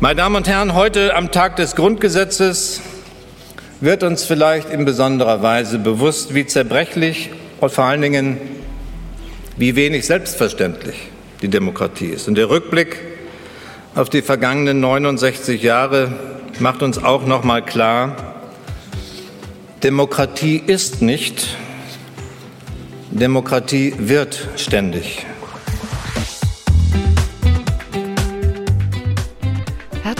Meine Damen und Herren, heute am Tag des Grundgesetzes wird uns vielleicht in besonderer Weise bewusst, wie zerbrechlich und vor allen Dingen wie wenig selbstverständlich die Demokratie ist. Und der Rückblick auf die vergangenen 69 Jahre macht uns auch noch mal klar, Demokratie ist nicht, Demokratie wird ständig.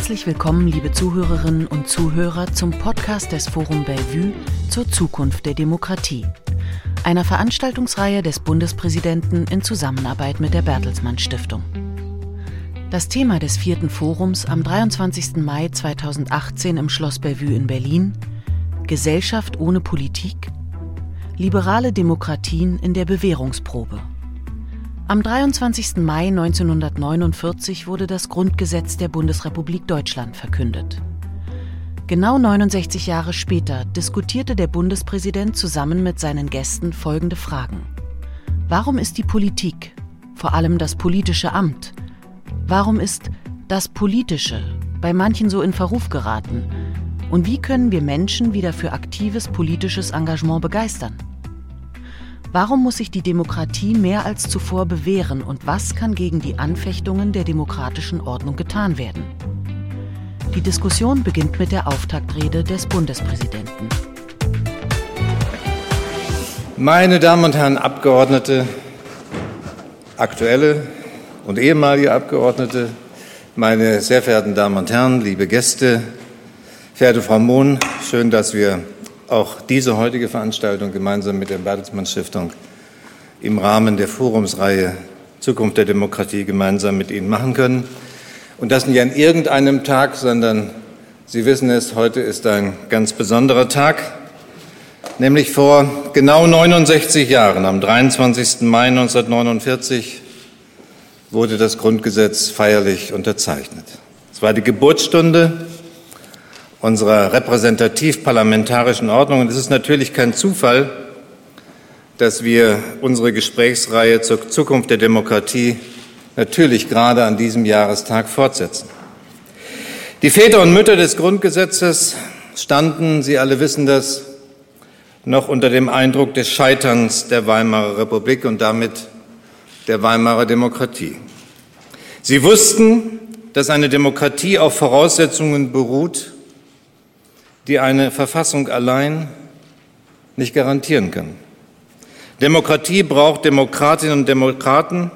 Herzlich willkommen, liebe Zuhörerinnen und Zuhörer, zum Podcast des Forum Bellevue zur Zukunft der Demokratie, einer Veranstaltungsreihe des Bundespräsidenten in Zusammenarbeit mit der Bertelsmann Stiftung. Das Thema des vierten Forums am 23. Mai 2018 im Schloss Bellevue in Berlin Gesellschaft ohne Politik? Liberale Demokratien in der Bewährungsprobe. Am 23. Mai 1949 wurde das Grundgesetz der Bundesrepublik Deutschland verkündet. Genau 69 Jahre später diskutierte der Bundespräsident zusammen mit seinen Gästen folgende Fragen. Warum ist die Politik, vor allem das politische Amt, warum ist das Politische bei manchen so in Verruf geraten? Und wie können wir Menschen wieder für aktives politisches Engagement begeistern? Warum muss sich die Demokratie mehr als zuvor bewähren und was kann gegen die Anfechtungen der demokratischen Ordnung getan werden? Die Diskussion beginnt mit der Auftaktrede des Bundespräsidenten. Meine Damen und Herren Abgeordnete, aktuelle und ehemalige Abgeordnete, meine sehr verehrten Damen und Herren, liebe Gäste, verehrte Frau Mohn, schön, dass wir auch diese heutige Veranstaltung gemeinsam mit der Bertelsmann Stiftung im Rahmen der Forumsreihe Zukunft der Demokratie gemeinsam mit Ihnen machen können. Und das nicht an irgendeinem Tag, sondern Sie wissen es, heute ist ein ganz besonderer Tag, nämlich vor genau 69 Jahren, am 23. Mai 1949, wurde das Grundgesetz feierlich unterzeichnet. Es war die Geburtsstunde unserer repräsentativ-parlamentarischen Ordnung. Und es ist natürlich kein Zufall, dass wir unsere Gesprächsreihe zur Zukunft der Demokratie natürlich gerade an diesem Jahrestag fortsetzen. Die Väter und Mütter des Grundgesetzes standen, Sie alle wissen das, noch unter dem Eindruck des Scheiterns der Weimarer Republik und damit der Weimarer Demokratie. Sie wussten, dass eine Demokratie auf Voraussetzungen beruht, die eine Verfassung allein nicht garantieren kann. Demokratie braucht Demokratinnen und Demokraten,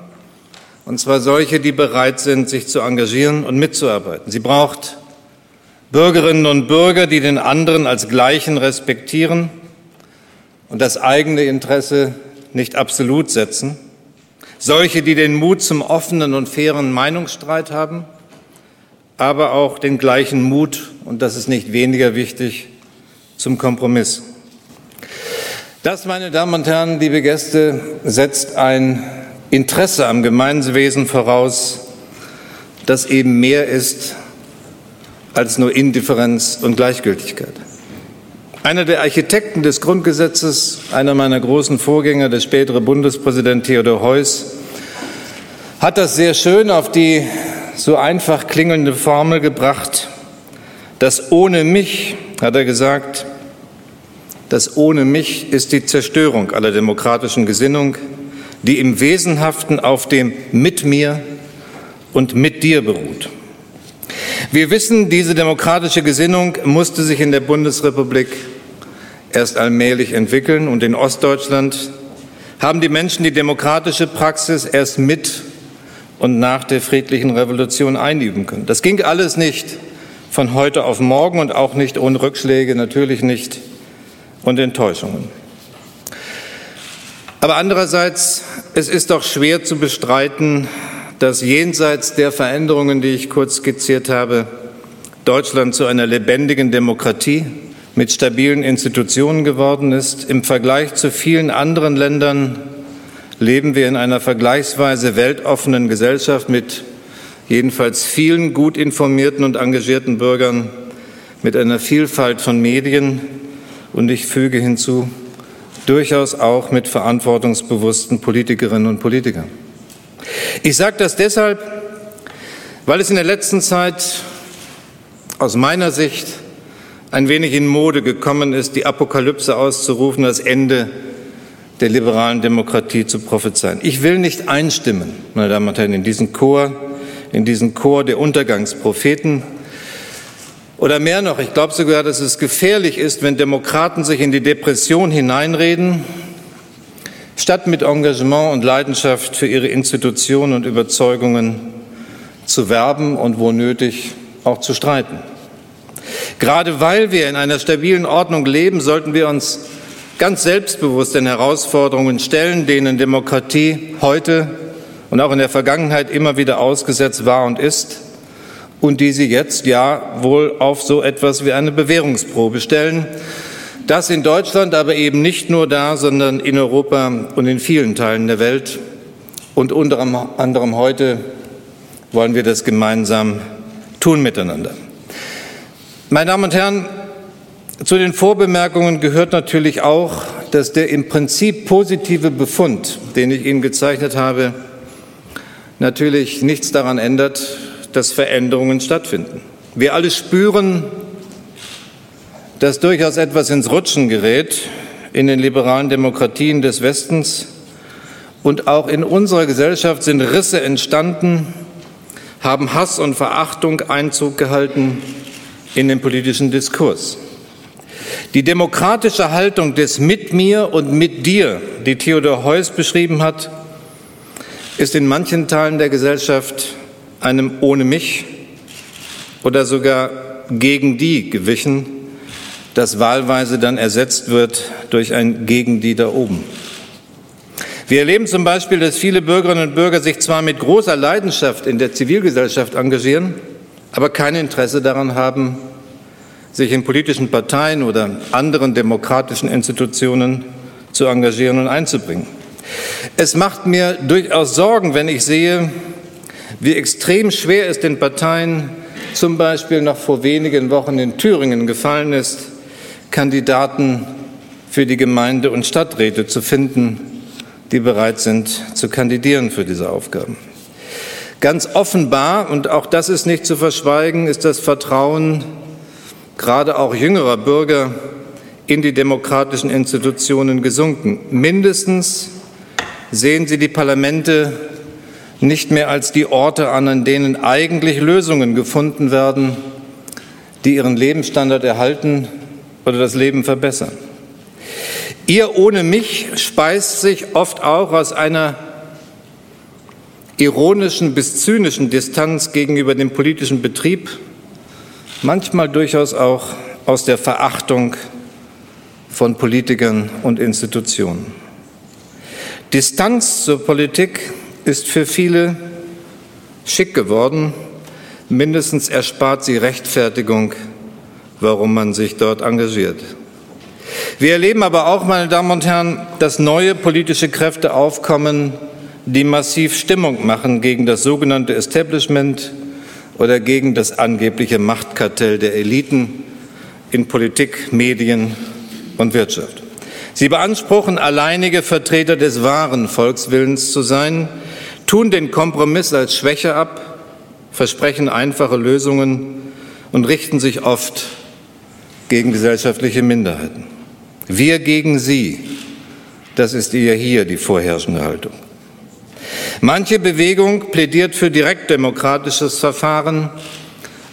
und zwar solche, die bereit sind, sich zu engagieren und mitzuarbeiten. Sie braucht Bürgerinnen und Bürger, die den anderen als Gleichen respektieren und das eigene Interesse nicht absolut setzen. Solche, die den Mut zum offenen und fairen Meinungsstreit haben aber auch den gleichen Mut, und das ist nicht weniger wichtig, zum Kompromiss. Das, meine Damen und Herren, liebe Gäste, setzt ein Interesse am Gemeinwesen voraus, das eben mehr ist als nur Indifferenz und Gleichgültigkeit. Einer der Architekten des Grundgesetzes, einer meiner großen Vorgänger, der spätere Bundespräsident Theodor Heuss, hat das sehr schön auf die so einfach klingelnde Formel gebracht, das ohne mich, hat er gesagt, das ohne mich ist die Zerstörung aller demokratischen Gesinnung, die im Wesenhaften auf dem mit mir und mit dir beruht. Wir wissen, diese demokratische Gesinnung musste sich in der Bundesrepublik erst allmählich entwickeln und in Ostdeutschland haben die Menschen die demokratische Praxis erst mit und nach der friedlichen Revolution einüben können. Das ging alles nicht von heute auf morgen und auch nicht ohne Rückschläge, natürlich nicht und Enttäuschungen. Aber andererseits, es ist doch schwer zu bestreiten, dass jenseits der Veränderungen, die ich kurz skizziert habe, Deutschland zu einer lebendigen Demokratie mit stabilen Institutionen geworden ist. Im Vergleich zu vielen anderen Ländern leben wir in einer vergleichsweise weltoffenen Gesellschaft mit jedenfalls vielen gut informierten und engagierten Bürgern, mit einer Vielfalt von Medien und ich füge hinzu, durchaus auch mit verantwortungsbewussten Politikerinnen und Politikern. Ich sage das deshalb, weil es in der letzten Zeit aus meiner Sicht ein wenig in Mode gekommen ist, die Apokalypse auszurufen, das Ende der liberalen Demokratie zu prophezeien. Ich will nicht einstimmen, meine Damen und Herren, in diesen Chor, in diesen Chor der Untergangspropheten. Oder mehr noch, ich glaube sogar, dass es gefährlich ist, wenn Demokraten sich in die Depression hineinreden, statt mit Engagement und Leidenschaft für ihre Institutionen und Überzeugungen zu werben und wo nötig auch zu streiten. Gerade weil wir in einer stabilen Ordnung leben, sollten wir uns ganz selbstbewusst den Herausforderungen stellen, denen Demokratie heute und auch in der Vergangenheit immer wieder ausgesetzt war und ist und die sie jetzt ja wohl auf so etwas wie eine Bewährungsprobe stellen. Das in Deutschland, aber eben nicht nur da, sondern in Europa und in vielen Teilen der Welt. Und unter anderem heute wollen wir das gemeinsam tun miteinander. Meine Damen und Herren, zu den Vorbemerkungen gehört natürlich auch, dass der im Prinzip positive Befund, den ich Ihnen gezeichnet habe, natürlich nichts daran ändert, dass Veränderungen stattfinden. Wir alle spüren, dass durchaus etwas ins Rutschen gerät in den liberalen Demokratien des Westens und auch in unserer Gesellschaft sind Risse entstanden, haben Hass und Verachtung Einzug gehalten in den politischen Diskurs. Die demokratische Haltung des Mit mir und mit dir, die Theodor Heuss beschrieben hat, ist in manchen Teilen der Gesellschaft einem ohne mich oder sogar gegen die gewichen, das wahlweise dann ersetzt wird durch ein gegen die da oben. Wir erleben zum Beispiel, dass viele Bürgerinnen und Bürger sich zwar mit großer Leidenschaft in der Zivilgesellschaft engagieren, aber kein Interesse daran haben, sich in politischen Parteien oder anderen demokratischen Institutionen zu engagieren und einzubringen. Es macht mir durchaus Sorgen, wenn ich sehe, wie extrem schwer es den Parteien zum Beispiel noch vor wenigen Wochen in Thüringen gefallen ist, Kandidaten für die Gemeinde- und Stadträte zu finden, die bereit sind zu kandidieren für diese Aufgaben. Ganz offenbar, und auch das ist nicht zu verschweigen, ist das Vertrauen gerade auch jüngerer Bürger in die demokratischen Institutionen gesunken. Mindestens sehen sie die Parlamente nicht mehr als die Orte an, an denen eigentlich Lösungen gefunden werden, die ihren Lebensstandard erhalten oder das Leben verbessern. Ihr ohne mich speist sich oft auch aus einer ironischen bis zynischen Distanz gegenüber dem politischen Betrieb manchmal durchaus auch aus der Verachtung von Politikern und Institutionen. Distanz zur Politik ist für viele schick geworden, mindestens erspart sie Rechtfertigung, warum man sich dort engagiert. Wir erleben aber auch, meine Damen und Herren, dass neue politische Kräfte aufkommen, die massiv Stimmung machen gegen das sogenannte Establishment, oder gegen das angebliche Machtkartell der Eliten in Politik, Medien und Wirtschaft. Sie beanspruchen, alleinige Vertreter des wahren Volkswillens zu sein, tun den Kompromiss als Schwäche ab, versprechen einfache Lösungen und richten sich oft gegen gesellschaftliche Minderheiten. Wir gegen sie, das ist ihr hier die vorherrschende Haltung. Manche Bewegung plädiert für direktdemokratisches Verfahren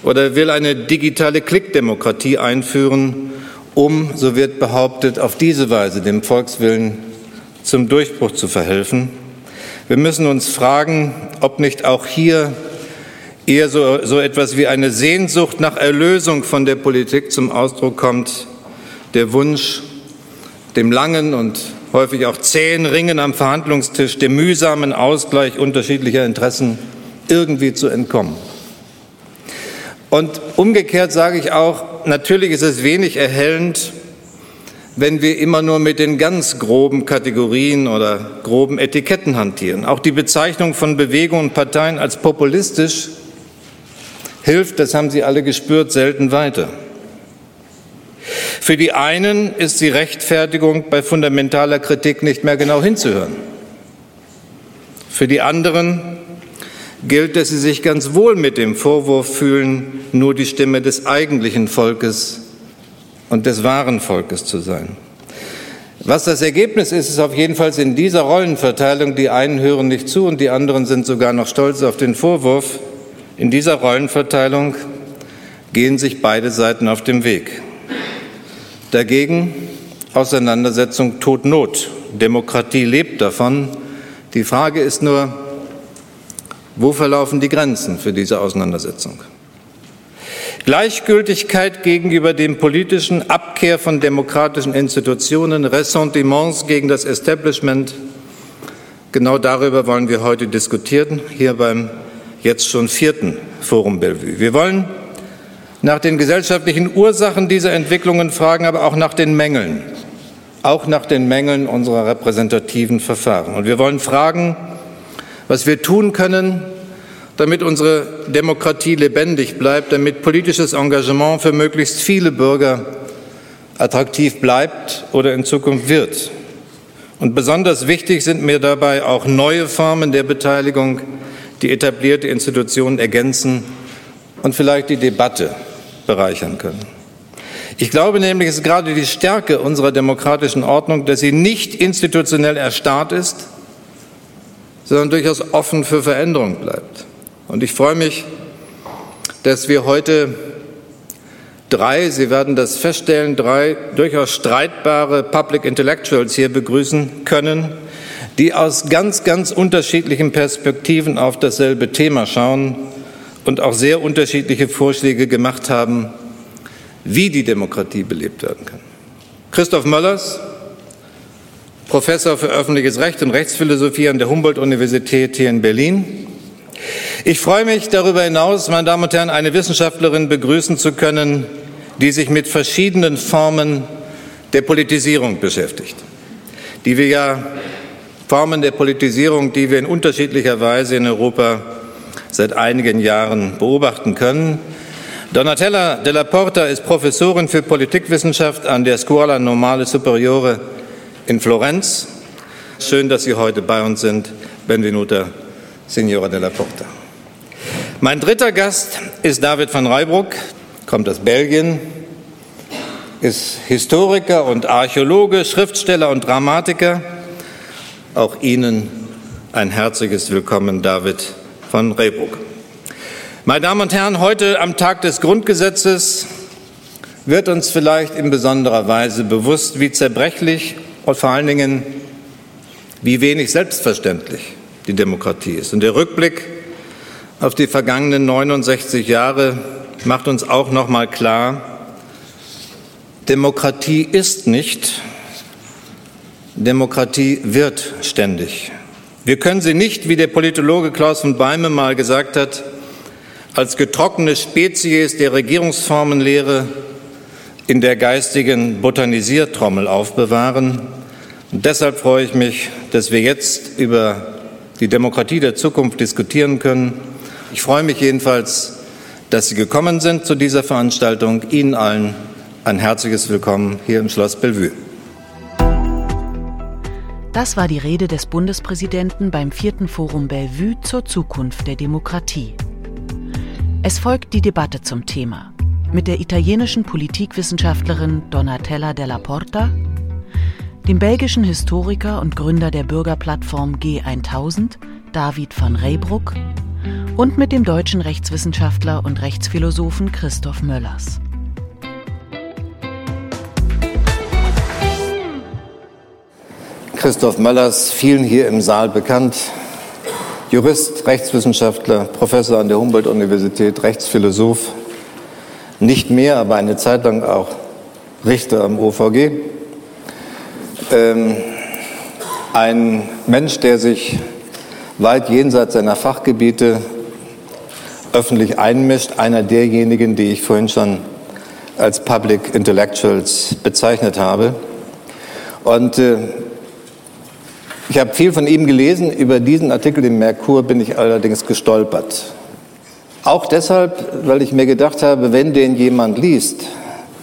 oder will eine digitale Klickdemokratie einführen, um, so wird behauptet, auf diese Weise dem Volkswillen zum Durchbruch zu verhelfen. Wir müssen uns fragen, ob nicht auch hier eher so, so etwas wie eine Sehnsucht nach Erlösung von der Politik zum Ausdruck kommt, der Wunsch, dem langen und häufig auch zähen Ringen am Verhandlungstisch, dem mühsamen Ausgleich unterschiedlicher Interessen irgendwie zu entkommen. Und umgekehrt sage ich auch, natürlich ist es wenig erhellend, wenn wir immer nur mit den ganz groben Kategorien oder groben Etiketten hantieren. Auch die Bezeichnung von Bewegungen und Parteien als populistisch hilft, das haben Sie alle gespürt, selten weiter. Für die einen ist die Rechtfertigung bei fundamentaler Kritik nicht mehr genau hinzuhören. Für die anderen, gilt, dass sie sich ganz wohl mit dem Vorwurf fühlen, nur die Stimme des eigentlichen Volkes und des wahren Volkes zu sein. Was das Ergebnis ist, ist auf jeden Fall in dieser Rollenverteilung, die einen hören nicht zu und die anderen sind sogar noch stolz auf den Vorwurf, in dieser Rollenverteilung gehen sich beide Seiten auf dem Weg. Dagegen Auseinandersetzung Tod Not. Demokratie lebt davon. Die Frage ist nur, wo verlaufen die Grenzen für diese Auseinandersetzung? Gleichgültigkeit gegenüber dem politischen, Abkehr von demokratischen Institutionen, Ressentiments gegen das Establishment. Genau darüber wollen wir heute diskutieren, hier beim jetzt schon vierten Forum Bellevue. Wir wollen nach den gesellschaftlichen Ursachen dieser Entwicklungen fragen, aber auch nach den Mängeln, auch nach den Mängeln unserer repräsentativen Verfahren. Und wir wollen fragen, was wir tun können, damit unsere Demokratie lebendig bleibt, damit politisches Engagement für möglichst viele Bürger attraktiv bleibt oder in Zukunft wird. Und besonders wichtig sind mir dabei auch neue Formen der Beteiligung, die etablierte Institutionen ergänzen und vielleicht die Debatte bereichern können. Ich glaube nämlich, es ist gerade die Stärke unserer demokratischen Ordnung, dass sie nicht institutionell erstarrt ist, sondern durchaus offen für Veränderung bleibt. Und ich freue mich, dass wir heute drei, Sie werden das feststellen, drei durchaus streitbare Public Intellectuals hier begrüßen können, die aus ganz, ganz unterschiedlichen Perspektiven auf dasselbe Thema schauen und auch sehr unterschiedliche Vorschläge gemacht haben, wie die Demokratie belebt werden kann. Christoph Möllers, Professor für öffentliches Recht und Rechtsphilosophie an der Humboldt-Universität hier in Berlin. Ich freue mich darüber hinaus, meine Damen und Herren, eine Wissenschaftlerin begrüßen zu können, die sich mit verschiedenen Formen der Politisierung beschäftigt, die wir ja Formen der Politisierung, die wir in unterschiedlicher Weise in Europa seit einigen Jahren beobachten können. Donatella Della Porta ist Professorin für Politikwissenschaft an der Scuola Normale Superiore in Florenz. Schön, dass Sie heute bei uns sind. Benvenuta, Signora Della Porta. Mein dritter Gast ist David van Reybruck, kommt aus Belgien, ist Historiker und Archäologe, Schriftsteller und Dramatiker. Auch Ihnen ein herzliches Willkommen, David von Rehburg. Meine Damen und Herren, heute am Tag des Grundgesetzes wird uns vielleicht in besonderer Weise bewusst, wie zerbrechlich und vor allen Dingen wie wenig selbstverständlich die Demokratie ist. Und der Rückblick auf die vergangenen 69 Jahre macht uns auch noch mal klar, Demokratie ist nicht, Demokratie wird ständig. Wir können sie nicht, wie der Politologe Klaus von Beime mal gesagt hat, als getrocknete Spezies der Regierungsformenlehre in der geistigen Botanisiertrommel aufbewahren. Und deshalb freue ich mich, dass wir jetzt über die Demokratie der Zukunft diskutieren können. Ich freue mich jedenfalls, dass Sie gekommen sind zu dieser Veranstaltung. Ihnen allen ein herzliches Willkommen hier im Schloss Bellevue. Das war die Rede des Bundespräsidenten beim vierten Forum Bellevue zur Zukunft der Demokratie. Es folgt die Debatte zum Thema mit der italienischen Politikwissenschaftlerin Donatella Della Porta, dem belgischen Historiker und Gründer der Bürgerplattform G1000, David van Reybruck, und mit dem deutschen Rechtswissenschaftler und Rechtsphilosophen Christoph Möllers. Christoph Möllers, vielen hier im Saal bekannt, Jurist, Rechtswissenschaftler, Professor an der Humboldt-Universität, Rechtsphilosoph, nicht mehr, aber eine Zeit lang auch Richter am OVG. Ähm, ein Mensch, der sich weit jenseits seiner Fachgebiete öffentlich einmischt, einer derjenigen, die ich vorhin schon als Public Intellectuals bezeichnet habe. Und äh, ich habe viel von ihm gelesen. Über diesen Artikel im Merkur bin ich allerdings gestolpert. Auch deshalb, weil ich mir gedacht habe, wenn den jemand liest,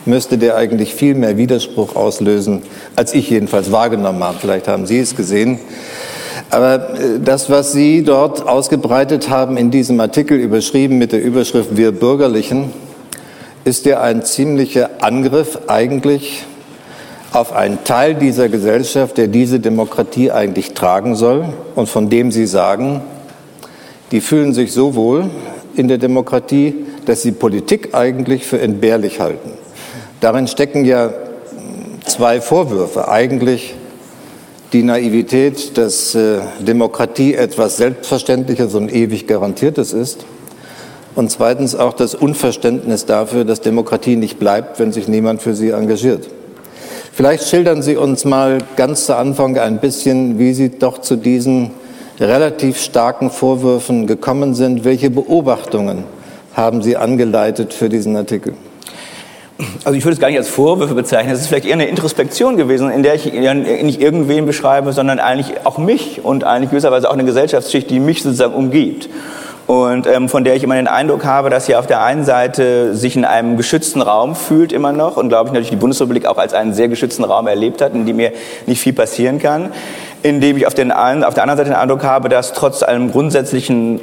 müsste der eigentlich viel mehr Widerspruch auslösen, als ich jedenfalls wahrgenommen habe. Vielleicht haben Sie es gesehen. Aber äh, das, was Sie dort ausgebreitet haben in diesem Artikel, überschrieben mit der Überschrift Wir Bürgerlichen, ist ja ein ziemlicher Angriff eigentlich auf einen Teil dieser Gesellschaft, der diese Demokratie eigentlich tragen soll und von dem Sie sagen, die fühlen sich so wohl in der Demokratie, dass sie Politik eigentlich für entbehrlich halten. Darin stecken ja zwei Vorwürfe. Eigentlich die Naivität, dass äh, Demokratie etwas Selbstverständliches und ewig Garantiertes ist. Und zweitens auch das Unverständnis dafür, dass Demokratie nicht bleibt, wenn sich niemand für sie engagiert. Vielleicht schildern Sie uns mal ganz zu Anfang ein bisschen, wie Sie doch zu diesen relativ starken Vorwürfen gekommen sind. Welche Beobachtungen haben Sie angeleitet für diesen Artikel? also ich würde es gar nicht als Vorwürfe bezeichnen, es ist vielleicht eher eine Introspektion gewesen, in der ich nicht irgendwen beschreibe, sondern eigentlich auch mich und eigentlich gewisserweise auch eine Gesellschaftsschicht, die mich sozusagen umgibt. Und ähm, von der ich immer den Eindruck habe, dass sie auf der einen Seite sich in einem geschützten Raum fühlt immer noch und glaube ich natürlich die Bundesrepublik auch als einen sehr geschützten Raum erlebt hat, in dem mir nicht viel passieren kann, indem ich auf, den, auf der anderen Seite den Eindruck habe, dass trotz allem grundsätzlichen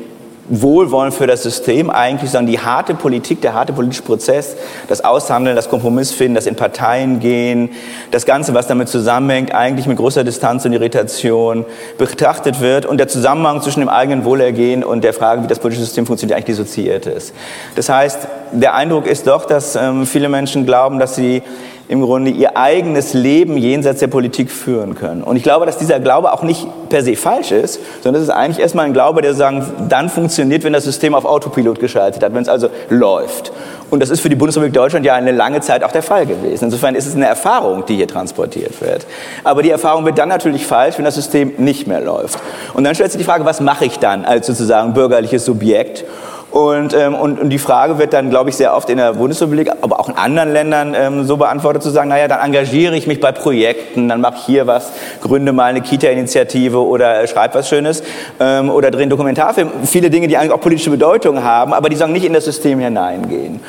Wohlwollen für das System eigentlich, sondern die harte Politik, der harte politische Prozess, das Aushandeln, das Kompromissfinden, das in Parteien gehen, das Ganze, was damit zusammenhängt, eigentlich mit großer Distanz und Irritation betrachtet wird und der Zusammenhang zwischen dem eigenen Wohlergehen und der Frage, wie das politische System funktioniert, eigentlich dissoziiert ist. Das heißt, der Eindruck ist doch, dass ähm, viele Menschen glauben, dass sie im Grunde ihr eigenes Leben jenseits der Politik führen können. Und ich glaube, dass dieser Glaube auch nicht per se falsch ist, sondern es ist eigentlich erstmal ein Glaube, der sagen, dann funktioniert, wenn das System auf Autopilot geschaltet hat, wenn es also läuft. Und das ist für die Bundesrepublik Deutschland ja eine lange Zeit auch der Fall gewesen. Insofern ist es eine Erfahrung, die hier transportiert wird. Aber die Erfahrung wird dann natürlich falsch, wenn das System nicht mehr läuft. Und dann stellt sich die Frage, was mache ich dann als sozusagen bürgerliches Subjekt? Und, ähm, und, und die Frage wird dann, glaube ich, sehr oft in der Bundesrepublik, aber auch in anderen Ländern ähm, so beantwortet, zu sagen, naja, dann engagiere ich mich bei Projekten, dann mache ich hier was, gründe mal eine Kita-Initiative oder äh, schreibe was Schönes ähm, oder drehe einen Dokumentarfilm. Viele Dinge, die eigentlich auch politische Bedeutung haben, aber die sagen nicht in das System hineingehen.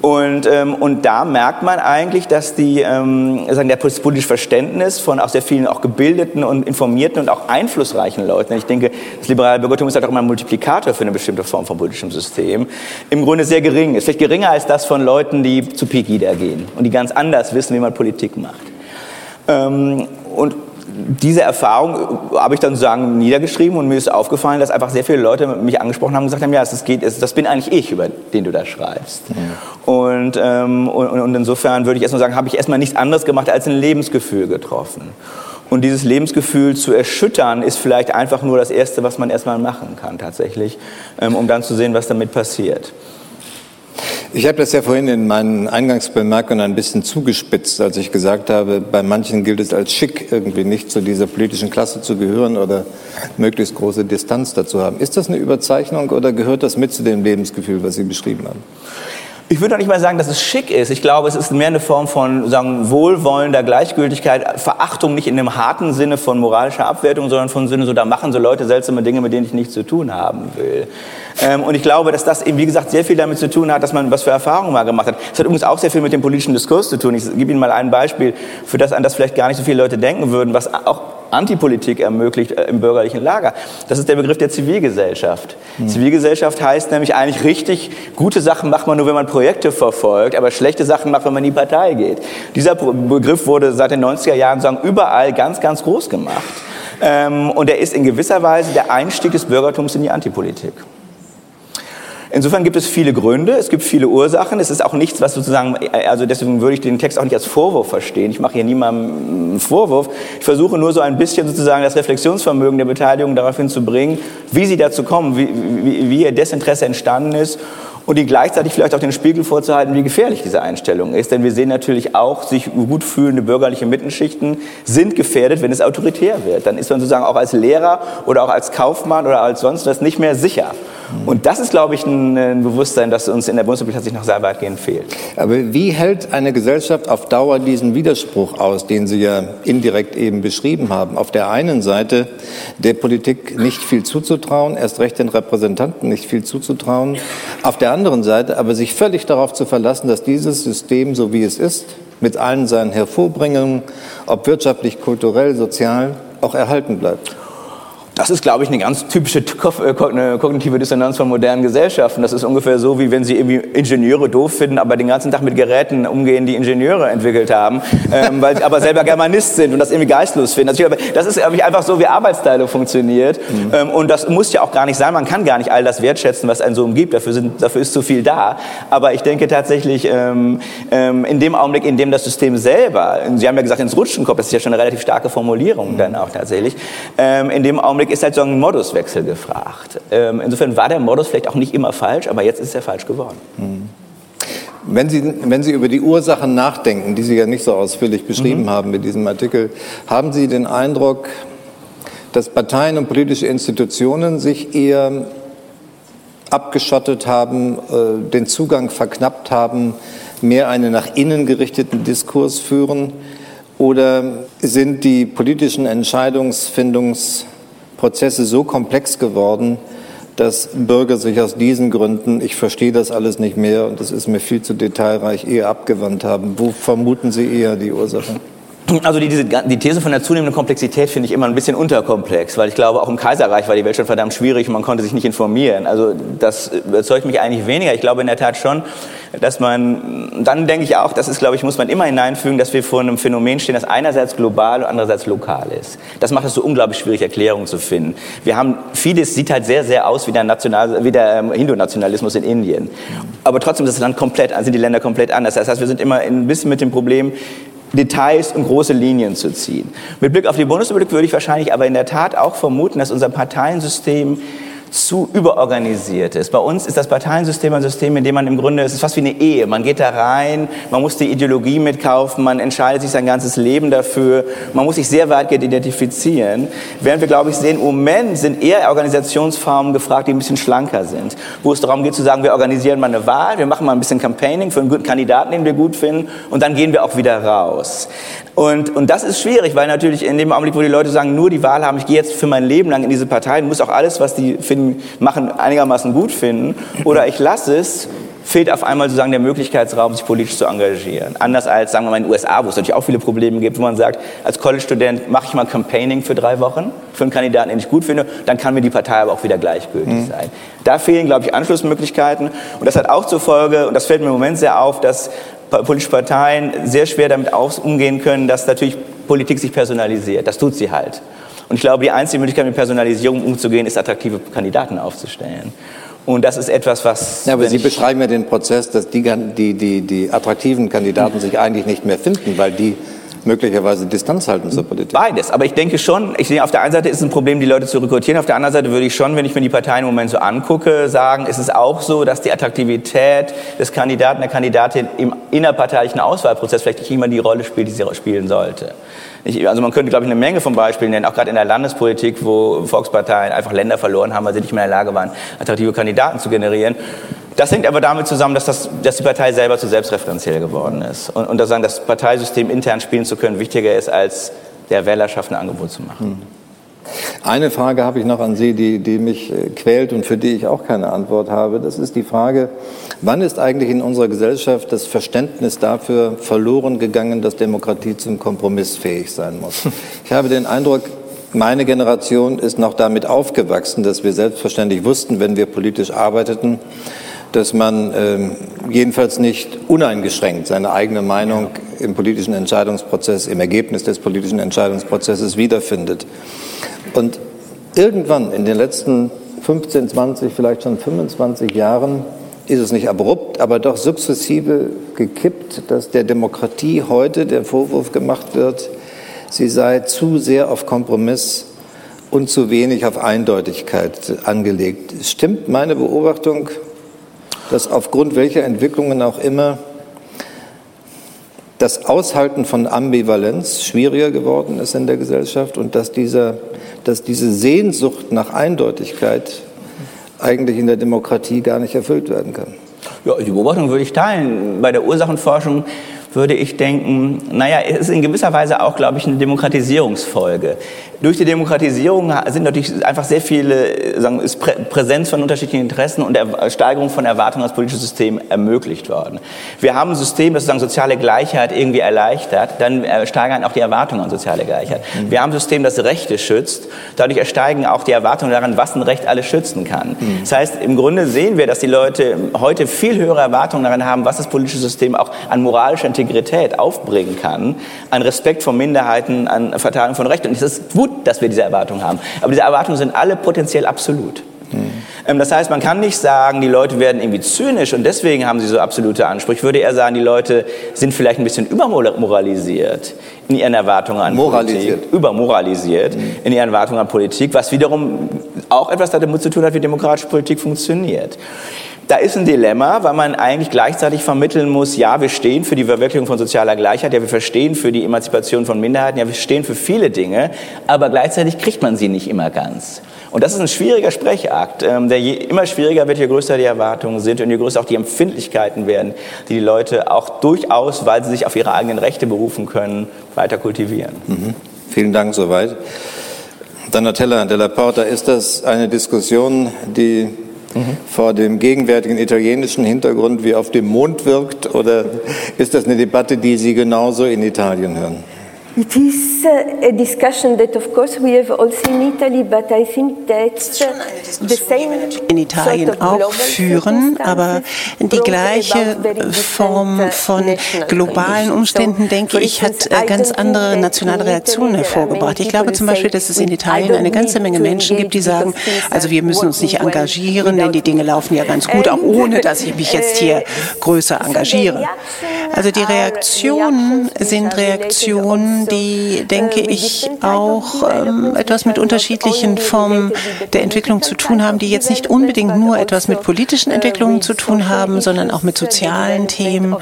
Und, ähm, und da merkt man eigentlich, dass die, ähm, sagen, der politische Verständnis von auch sehr vielen auch gebildeten und informierten und auch einflussreichen Leuten, ich denke, das liberale Bürgertum ist halt auch immer ein Multiplikator für eine bestimmte Form von politischem System, im Grunde sehr gering ist. Vielleicht geringer als das von Leuten, die zu Pegida gehen und die ganz anders wissen, wie man Politik macht. Ähm, und diese Erfahrung habe ich dann sozusagen niedergeschrieben und mir ist aufgefallen, dass einfach sehr viele Leute mich angesprochen haben und gesagt haben, ja, das, geht, das bin eigentlich ich, über den du da schreibst. Ja. Und, ähm, und, und, insofern würde ich erstmal sagen, habe ich erstmal nichts anderes gemacht als ein Lebensgefühl getroffen. Und dieses Lebensgefühl zu erschüttern, ist vielleicht einfach nur das Erste, was man erstmal machen kann tatsächlich, ähm, um dann zu sehen, was damit passiert. Ich habe das ja vorhin in meinen Eingangsbemerkungen ein bisschen zugespitzt, als ich gesagt habe, bei manchen gilt es als schick, irgendwie nicht zu dieser politischen Klasse zu gehören oder möglichst große Distanz dazu haben. Ist das eine Überzeichnung oder gehört das mit zu dem Lebensgefühl, was Sie beschrieben haben? Ich würde auch nicht mal sagen, dass es schick ist. Ich glaube, es ist mehr eine Form von sagen, wohlwollender Gleichgültigkeit, Verachtung nicht in dem harten Sinne von moralischer Abwertung, sondern von Sinne so, da machen so Leute seltsame Dinge, mit denen ich nichts zu tun haben will. Ähm, und ich glaube, dass das eben, wie gesagt, sehr viel damit zu tun hat, dass man was für Erfahrungen mal gemacht hat. Es hat übrigens auch sehr viel mit dem politischen Diskurs zu tun. Ich gebe Ihnen mal ein Beispiel, für das an das vielleicht gar nicht so viele Leute denken würden, was auch Antipolitik ermöglicht äh, im bürgerlichen Lager. Das ist der Begriff der Zivilgesellschaft. Mhm. Zivilgesellschaft heißt nämlich eigentlich richtig, gute Sachen macht man nur, wenn man Projekte verfolgt, aber schlechte Sachen macht, wenn man in die Partei geht. Dieser Begriff wurde seit den 90er Jahren sagen, überall ganz, ganz groß gemacht. Ähm, und er ist in gewisser Weise der Einstieg des Bürgertums in die Antipolitik. Insofern gibt es viele Gründe, es gibt viele Ursachen. Es ist auch nichts, was sozusagen, also deswegen würde ich den Text auch nicht als Vorwurf verstehen. Ich mache hier niemandem einen Vorwurf. Ich versuche nur so ein bisschen sozusagen das Reflexionsvermögen der Beteiligung darauf hinzubringen, wie sie dazu kommen, wie, wie, wie ihr Desinteresse entstanden ist und ihnen gleichzeitig vielleicht auch den Spiegel vorzuhalten, wie gefährlich diese Einstellung ist. Denn wir sehen natürlich auch, sich gut fühlende bürgerliche Mittenschichten sind gefährdet, wenn es autoritär wird. Dann ist man sozusagen auch als Lehrer oder auch als Kaufmann oder als sonst was nicht mehr sicher. Und das ist, glaube ich, ein, Bewusstsein, das uns in der Bundesrepublik tatsächlich noch sehr weitgehend fehlt. Aber wie hält eine Gesellschaft auf Dauer diesen Widerspruch aus, den Sie ja indirekt eben beschrieben haben? Auf der einen Seite der Politik nicht viel zuzutrauen, erst recht den Repräsentanten nicht viel zuzutrauen. Auf der anderen Seite aber sich völlig darauf zu verlassen, dass dieses System, so wie es ist, mit allen seinen Hervorbringungen, ob wirtschaftlich, kulturell, sozial, auch erhalten bleibt. Das ist, glaube ich, eine ganz typische äh, kognitive Dissonanz von modernen Gesellschaften. Das ist ungefähr so, wie wenn Sie irgendwie Ingenieure doof finden, aber den ganzen Tag mit Geräten umgehen, die Ingenieure entwickelt haben, ähm, weil sie aber selber Germanist sind und das irgendwie geistlos finden. Also das ist, glaube ich, einfach so, wie Arbeitsteilung funktioniert. Mhm. Ähm, und das muss ja auch gar nicht sein. Man kann gar nicht all das wertschätzen, was einen so umgibt. Dafür, sind, dafür ist zu viel da. Aber ich denke tatsächlich, ähm, ähm, in dem Augenblick, in dem das System selber, Sie haben ja gesagt, ins Rutschen kommt, das ist ja schon eine relativ starke Formulierung mhm. dann auch tatsächlich, ähm, in dem Augenblick ist halt so ein Moduswechsel gefragt. Ähm, insofern war der Modus vielleicht auch nicht immer falsch, aber jetzt ist er falsch geworden. Mhm. Wenn Sie, wenn Sie über die Ursachen nachdenken, die Sie ja nicht so ausführlich beschrieben mhm. haben mit diesem Artikel, haben Sie den Eindruck, dass Parteien und politische Institutionen sich eher abgeschottet haben, äh, den Zugang verknappt haben, mehr einen nach innen gerichteten Diskurs führen? Oder sind die politischen Entscheidungsfindungsprozesse so komplex geworden, dass Bürger sich aus diesen Gründen, ich verstehe das alles nicht mehr und das ist mir viel zu detailreich, eher abgewandt haben? Wo vermuten Sie eher die Ursache? Also die, diese, die These von der zunehmenden Komplexität finde ich immer ein bisschen unterkomplex, weil ich glaube, auch im Kaiserreich war die Welt schon verdammt schwierig und man konnte sich nicht informieren. Also das überzeugt mich eigentlich weniger. Ich glaube in der Tat schon, dass man, dann denke ich auch, das ist, glaube ich, muss man immer hineinfügen, dass wir vor einem Phänomen stehen, das einerseits global und andererseits lokal ist. Das macht es so unglaublich schwierig, Erklärungen zu finden. Wir haben, vieles sieht halt sehr, sehr aus wie der, National, wie der ähm, Hindu-Nationalismus in Indien. Aber trotzdem ist das Land komplett, sind die Länder komplett anders. Das heißt, wir sind immer ein bisschen mit dem Problem, Details und große Linien zu ziehen. Mit Blick auf die Bundesrepublik würde ich wahrscheinlich aber in der Tat auch vermuten, dass unser Parteiensystem zu überorganisiert ist. Bei uns ist das Parteiensystem ein System, in dem man im Grunde, es ist fast wie eine Ehe. Man geht da rein, man muss die Ideologie mitkaufen, man entscheidet sich sein ganzes Leben dafür, man muss sich sehr weitgehend identifizieren. Während wir, glaube ich, sehen, im Moment sind eher Organisationsformen gefragt, die ein bisschen schlanker sind. Wo es darum geht zu sagen, wir organisieren mal eine Wahl, wir machen mal ein bisschen Campaigning für einen guten Kandidaten, den wir gut finden, und dann gehen wir auch wieder raus. Und, und das ist schwierig, weil natürlich in dem Augenblick, wo die Leute sagen, nur die Wahl haben, ich gehe jetzt für mein Leben lang in diese Partei, muss auch alles, was die finden, machen, einigermaßen gut finden, oder ich lasse es, fehlt auf einmal sozusagen der Möglichkeitsraum, sich politisch zu engagieren. Anders als, sagen wir mal, in den USA, wo es natürlich auch viele Probleme gibt, wo man sagt, als College-Student mache ich mal Campaigning für drei Wochen für einen Kandidaten, den ich gut finde, dann kann mir die Partei aber auch wieder gleichgültig mhm. sein. Da fehlen, glaube ich, Anschlussmöglichkeiten. Und das hat auch zur Folge, und das fällt mir im Moment sehr auf, dass politische Parteien sehr schwer damit umgehen können, dass natürlich Politik sich personalisiert. Das tut sie halt. Und ich glaube, die einzige Möglichkeit, mit Personalisierung umzugehen, ist, attraktive Kandidaten aufzustellen. Und das ist etwas, was. Ja, aber Sie beschreiben ja den Prozess, dass die, die, die, die attraktiven Kandidaten sich eigentlich nicht mehr finden, weil die möglicherweise Distanz halten zur Politik? Beides. Aber ich denke schon, ich sehe, auf der einen Seite ist es ein Problem, die Leute zu rekrutieren. Auf der anderen Seite würde ich schon, wenn ich mir die Parteien im Moment so angucke, sagen, ist es auch so, dass die Attraktivität des Kandidaten, der Kandidatin im innerparteilichen Auswahlprozess vielleicht nicht immer die Rolle spielt, die sie spielen sollte. Ich, also man könnte, glaube ich, eine Menge von Beispielen nennen, auch gerade in der Landespolitik, wo Volksparteien einfach Länder verloren haben, weil sie nicht mehr in der Lage waren, attraktive Kandidaten zu generieren. Das hängt aber damit zusammen, dass, das, dass die Partei selber zu selbstreferenziell geworden ist. Und, und dass das Parteisystem intern spielen zu können, wichtiger ist, als der Wählerschaft ein Angebot zu machen. Hm. Eine Frage habe ich noch an Sie, die, die mich äh, quält und für die ich auch keine Antwort habe. Das ist die Frage, wann ist eigentlich in unserer Gesellschaft das Verständnis dafür verloren gegangen, dass Demokratie zum Kompromiss fähig sein muss? Ich habe den Eindruck, meine Generation ist noch damit aufgewachsen, dass wir selbstverständlich wussten, wenn wir politisch arbeiteten, dass man äh, jedenfalls nicht uneingeschränkt seine eigene Meinung im politischen Entscheidungsprozess, im Ergebnis des politischen Entscheidungsprozesses wiederfindet. Und irgendwann in den letzten 15, 20, vielleicht schon 25 Jahren ist es nicht abrupt, aber doch sukzessive gekippt, dass der Demokratie heute der Vorwurf gemacht wird, sie sei zu sehr auf Kompromiss und zu wenig auf Eindeutigkeit angelegt. Stimmt meine Beobachtung dass aufgrund welcher Entwicklungen auch immer das Aushalten von Ambivalenz schwieriger geworden ist in der Gesellschaft und dass, dieser, dass diese Sehnsucht nach Eindeutigkeit eigentlich in der Demokratie gar nicht erfüllt werden kann. Ja, die Beobachtung würde ich teilen. Bei der Ursachenforschung würde ich denken, naja, es ist in gewisser Weise auch, glaube ich, eine Demokratisierungsfolge. Durch die Demokratisierung sind natürlich einfach sehr viele, sagen, ist Präsenz von unterschiedlichen Interessen und Steigerung von Erwartungen als politisches System ermöglicht worden. Wir haben ein System, das sozusagen soziale Gleichheit irgendwie erleichtert, dann äh, steigern auch die Erwartungen an soziale Gleichheit. Mhm. Wir haben ein System, das Rechte schützt, dadurch ersteigen auch die Erwartungen daran, was ein Recht alles schützen kann. Mhm. Das heißt, im Grunde sehen wir, dass die Leute heute viel höhere Erwartungen daran haben, was das politische System auch an moralischer Integrität aufbringen kann, an Respekt vor Minderheiten, an Verteilung von Rechten. Und es ist gut, dass wir diese Erwartungen haben. Aber diese Erwartungen sind alle potenziell absolut. Mhm. Das heißt, man kann nicht sagen, die Leute werden irgendwie zynisch und deswegen haben sie so absolute Ansprüche. Ich würde eher sagen, die Leute sind vielleicht ein bisschen übermoralisiert in ihren Erwartungen an Moralisiert. Politik. Übermoralisiert mhm. in ihren Erwartungen an Politik, was wiederum auch etwas damit zu tun hat, wie demokratische Politik funktioniert. Da ist ein Dilemma, weil man eigentlich gleichzeitig vermitteln muss, ja, wir stehen für die Verwirklichung von sozialer Gleichheit, ja, wir verstehen für die Emanzipation von Minderheiten, ja, wir stehen für viele Dinge, aber gleichzeitig kriegt man sie nicht immer ganz. Und das ist ein schwieriger Sprechakt, ähm, der je, immer schwieriger wird, je größer die Erwartungen sind und je größer auch die Empfindlichkeiten werden, die die Leute auch durchaus, weil sie sich auf ihre eigenen Rechte berufen können, weiter kultivieren. Mhm. Vielen Dank soweit. Donatella Della Porta, ist das eine Diskussion, die vor dem gegenwärtigen italienischen Hintergrund wie auf dem Mond wirkt? Oder ist das eine Debatte, die Sie genauso in Italien hören? It is a discussion that, of course, we have also in Italy, but I think that the same in Italien auch führen, aber die gleiche Form von globalen Umständen, denke ich, hat äh, ganz andere nationale Reaktionen hervorgebracht. Ich glaube zum Beispiel, dass es in Italien eine ganze Menge Menschen gibt, die sagen, also wir müssen uns nicht engagieren, denn die Dinge laufen ja ganz gut, auch ohne dass ich mich jetzt hier größer engagiere. Also die Reaktionen sind Reaktionen, die, denke ich, auch ähm, etwas mit unterschiedlichen Formen der Entwicklung zu tun haben, die jetzt nicht unbedingt nur etwas mit politischen Entwicklungen zu tun haben, sondern auch mit sozialen Themen,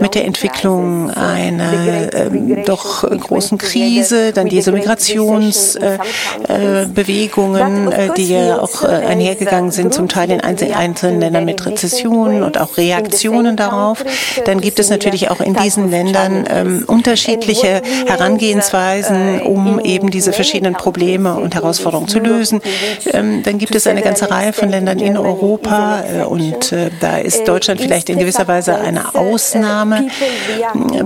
mit der Entwicklung einer äh, doch großen Krise, dann diese Migrationsbewegungen, äh, äh, die ja auch äh, einhergegangen sind, zum Teil in einzelnen Ländern mit Rezessionen und auch Reaktionen darauf. Dann gibt es natürlich auch in diesen Ländern ähm, unterschiedliche Herangehensweisen, um eben diese verschiedenen Probleme und Herausforderungen zu lösen. Ähm, dann gibt es eine ganze Reihe von Ländern in Europa äh, und äh, da ist Deutschland vielleicht in gewisser Weise eine Ausnahme,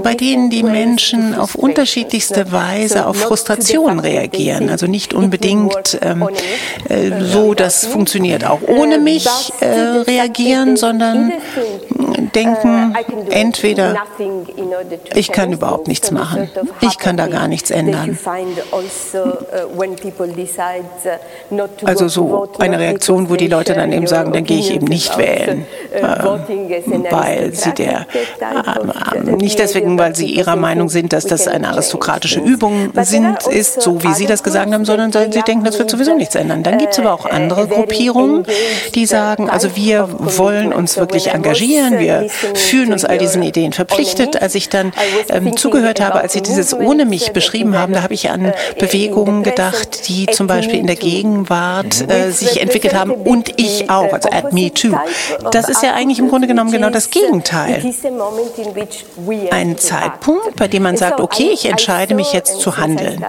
bei denen die Menschen auf unterschiedlichste Weise auf Frustrationen reagieren. Also nicht unbedingt ähm, äh, so, das funktioniert. Auch ohne mich äh, reagieren, sondern denken, entweder ich kann überhaupt nichts machen, ich kann da gar nichts ändern. Also so eine Reaktion, wo die Leute dann eben sagen, dann gehe ich eben nicht wählen, äh, weil sie der, äh, nicht deswegen, weil sie ihrer Meinung sind, dass das eine aristokratische Übung sind, ist, so wie sie das gesagt haben, sondern sie denken, das wird sowieso nichts ändern. Dann gibt es aber auch andere Gruppierungen, die sagen, also wir wollen uns wirklich engagieren, wir fühlen uns all diesen Ideen verpflichtet. Als ich dann ähm, zugehört habe, als Sie dieses ohne mich beschrieben haben, da habe ich an Bewegungen gedacht, die zum Beispiel in der Gegenwart äh, sich entwickelt haben und ich auch, also at me too. Das ist ja eigentlich im Grunde genommen genau das Gegenteil. Ein Zeitpunkt, bei dem man sagt, okay, ich entscheide mich jetzt zu handeln.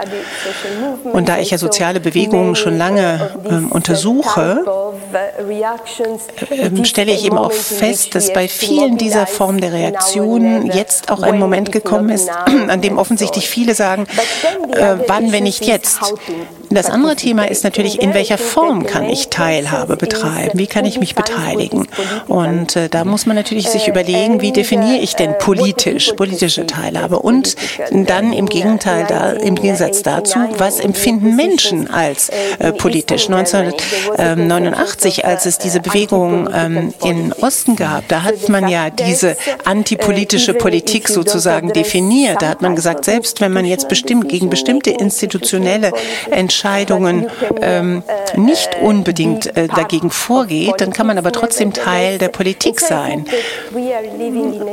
Und da ich ja soziale Bewegungen schon lange ähm, untersuche, äh, stelle ich eben auch fest, dass bei vielen dieser Formen der Reaktionen jetzt auch ein Moment gekommen ist, an dem offensichtlich viele sagen, äh, wann, wenn nicht jetzt? Das andere Thema ist natürlich, in welcher Form kann ich Teilhabe betreiben? Wie kann ich mich beteiligen? Und äh, da muss man natürlich sich überlegen, wie definiere ich denn politisch, politische Teilhabe? Und dann im Gegenteil, da, im Gegensatz dazu, was empfinden Menschen als äh, politisch? 1989, als es diese Bewegung ähm, im Osten gab, da hat man ja diese antipolitische Politik sozusagen definiert. Da hat man gesagt, selbst wenn man jetzt bestimmt gegen bestimmte institutionelle Entscheidungen Entscheidungen ähm, nicht unbedingt äh, dagegen vorgeht, dann kann man aber trotzdem Teil der Politik sein.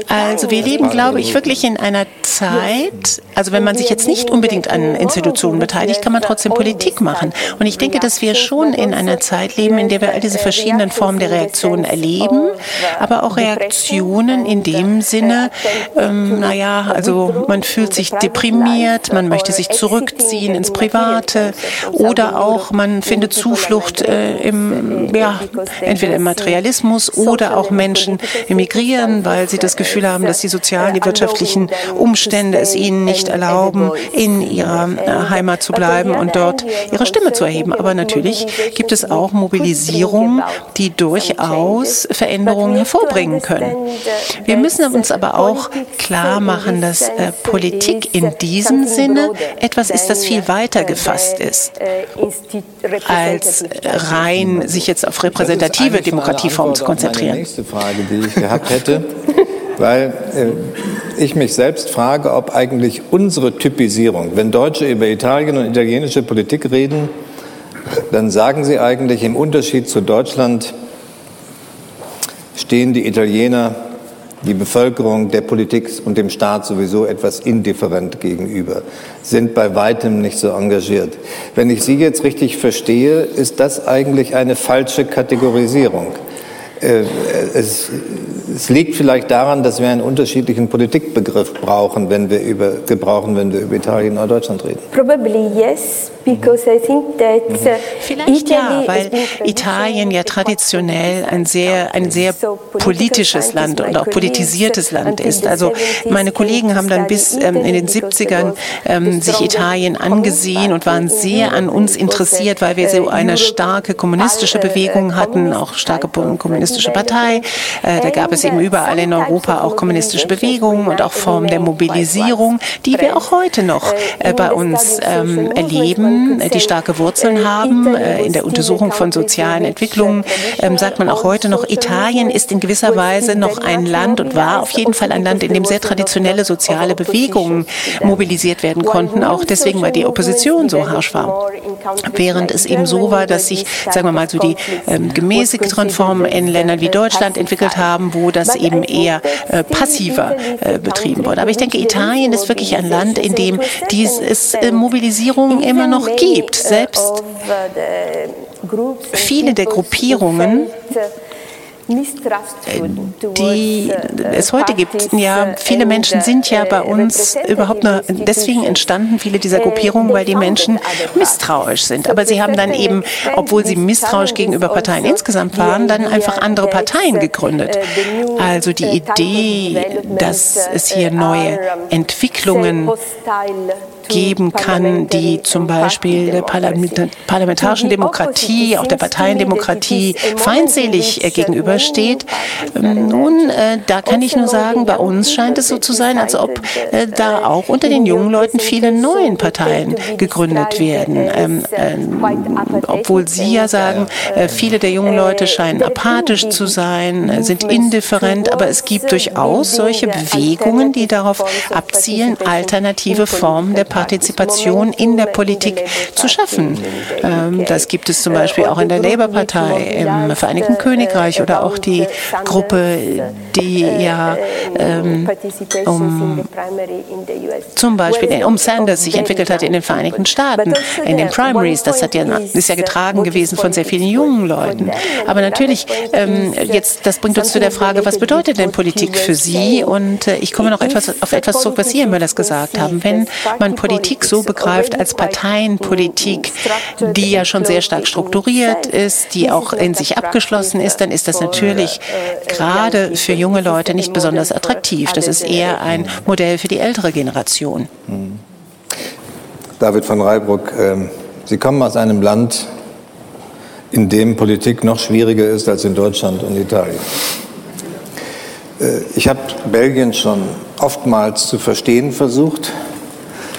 Also wir leben, glaube ich, wirklich in einer Zeit, also wenn man sich jetzt nicht unbedingt an Institutionen beteiligt, kann man trotzdem Politik machen. Und ich denke, dass wir schon in einer Zeit leben, in der wir all diese verschiedenen Formen der Reaktionen erleben, aber auch Reaktionen in dem Sinne, ähm, naja, also man fühlt sich deprimiert, man möchte sich zurückziehen ins Private oder auch man findet Zuflucht äh, im, ja, entweder im Materialismus oder auch Menschen emigrieren, weil sie das Gefühl haben, dass die sozialen, die wirtschaftlichen Umstände es ihnen nicht erlauben, in ihrer äh, Heimat zu bleiben und dort ihre Stimme zu erheben. Aber natürlich gibt es auch Mobilisierungen, die durchaus Veränderungen hervorbringen können. Wir müssen uns aber auch klar machen, dass äh, Politik in diesem Sinne etwas ist, das viel weiter gefasst ist, als rein sich jetzt auf repräsentative Demokratieformen zu konzentrieren. Die nächste Frage, die ich gehabt hätte, weil äh, ich mich selbst frage, ob eigentlich unsere Typisierung, wenn Deutsche über Italien und italienische Politik reden, dann sagen sie eigentlich im Unterschied zu Deutschland, stehen die Italiener die Bevölkerung der Politik und dem Staat sowieso etwas indifferent gegenüber, sind bei weitem nicht so engagiert. Wenn ich Sie jetzt richtig verstehe, ist das eigentlich eine falsche Kategorisierung. Äh, es, es, liegt vielleicht daran, dass wir einen unterschiedlichen Politikbegriff brauchen, wenn wir über, gebrauchen, wenn wir über Italien oder Deutschland reden. Probably yes, because I think that mhm. uh, Vielleicht ja, weil Italien ja traditionell ein sehr, ein sehr politisches Land und auch politisiertes Land ist. Also meine Kollegen haben dann bis ähm, in den 70ern ähm, sich Italien angesehen und waren sehr an uns interessiert, weil wir so eine starke kommunistische Bewegung hatten, auch starke kommunistische Partei. Äh, da gab es eben überall in Europa auch kommunistische Bewegungen und auch Formen der Mobilisierung, die wir auch heute noch äh, bei uns ähm, erleben, die starke Wurzeln haben. Äh, in der Untersuchung von sozialen Entwicklungen ähm, sagt man auch heute noch, Italien ist in gewisser Weise noch ein Land und war auf jeden Fall ein Land, in dem sehr traditionelle soziale Bewegungen mobilisiert werden konnten, auch deswegen, weil die Opposition so harsch war. Während es eben so war, dass sich, sagen wir mal, so die ähm, gemäßigteren Formen in Ländern wie Deutschland entwickelt haben, wo das eben eher äh, passiver äh, betrieben wurde. Aber ich denke, Italien ist wirklich ein Land, in dem äh, Mobilisierung immer noch gibt. Selbst viele der Gruppierungen die es heute gibt. Ja, viele Menschen sind ja bei uns überhaupt nur deswegen entstanden, viele dieser Gruppierungen, weil die Menschen misstrauisch sind. Aber sie haben dann eben, obwohl sie misstrauisch gegenüber Parteien insgesamt waren, dann einfach andere Parteien gegründet. Also die Idee, dass es hier neue Entwicklungen geben kann, die zum Beispiel der parlamentarischen Demokratie, auch der Parteiendemokratie feindselig äh, gegenübersteht. Nun, äh, da kann ich nur sagen, bei uns scheint es so zu sein, als ob äh, da auch unter den jungen Leuten viele neue Parteien gegründet werden. Ähm, ähm, obwohl Sie ja sagen, viele der jungen Leute scheinen apathisch zu sein, sind indifferent, aber es gibt durchaus solche Bewegungen, die darauf abzielen, alternative Formen der Partizipation in der Politik zu schaffen. Ähm, das gibt es zum Beispiel auch in der Labour-Partei im Vereinigten Königreich oder auch die Gruppe, die ja ähm, um, zum Beispiel um Sanders sich entwickelt hat in den Vereinigten Staaten, in den Primaries. Das hat ja, ist ja getragen gewesen von sehr vielen jungen Leuten. Aber natürlich, ähm, jetzt, das bringt uns zu der Frage, was bedeutet denn Politik für Sie? Und äh, ich komme noch etwas, auf etwas zurück, was Sie, Herr Müllers, gesagt haben. Wenn man Politik so begreift als Parteienpolitik, die ja schon sehr stark strukturiert ist, die auch in sich abgeschlossen ist, dann ist das natürlich gerade für junge Leute nicht besonders attraktiv. Das ist eher ein Modell für die ältere Generation. Hm. David von Reibruck, ähm, Sie kommen aus einem Land, in dem Politik noch schwieriger ist als in Deutschland und Italien. Äh, ich habe Belgien schon oftmals zu verstehen versucht.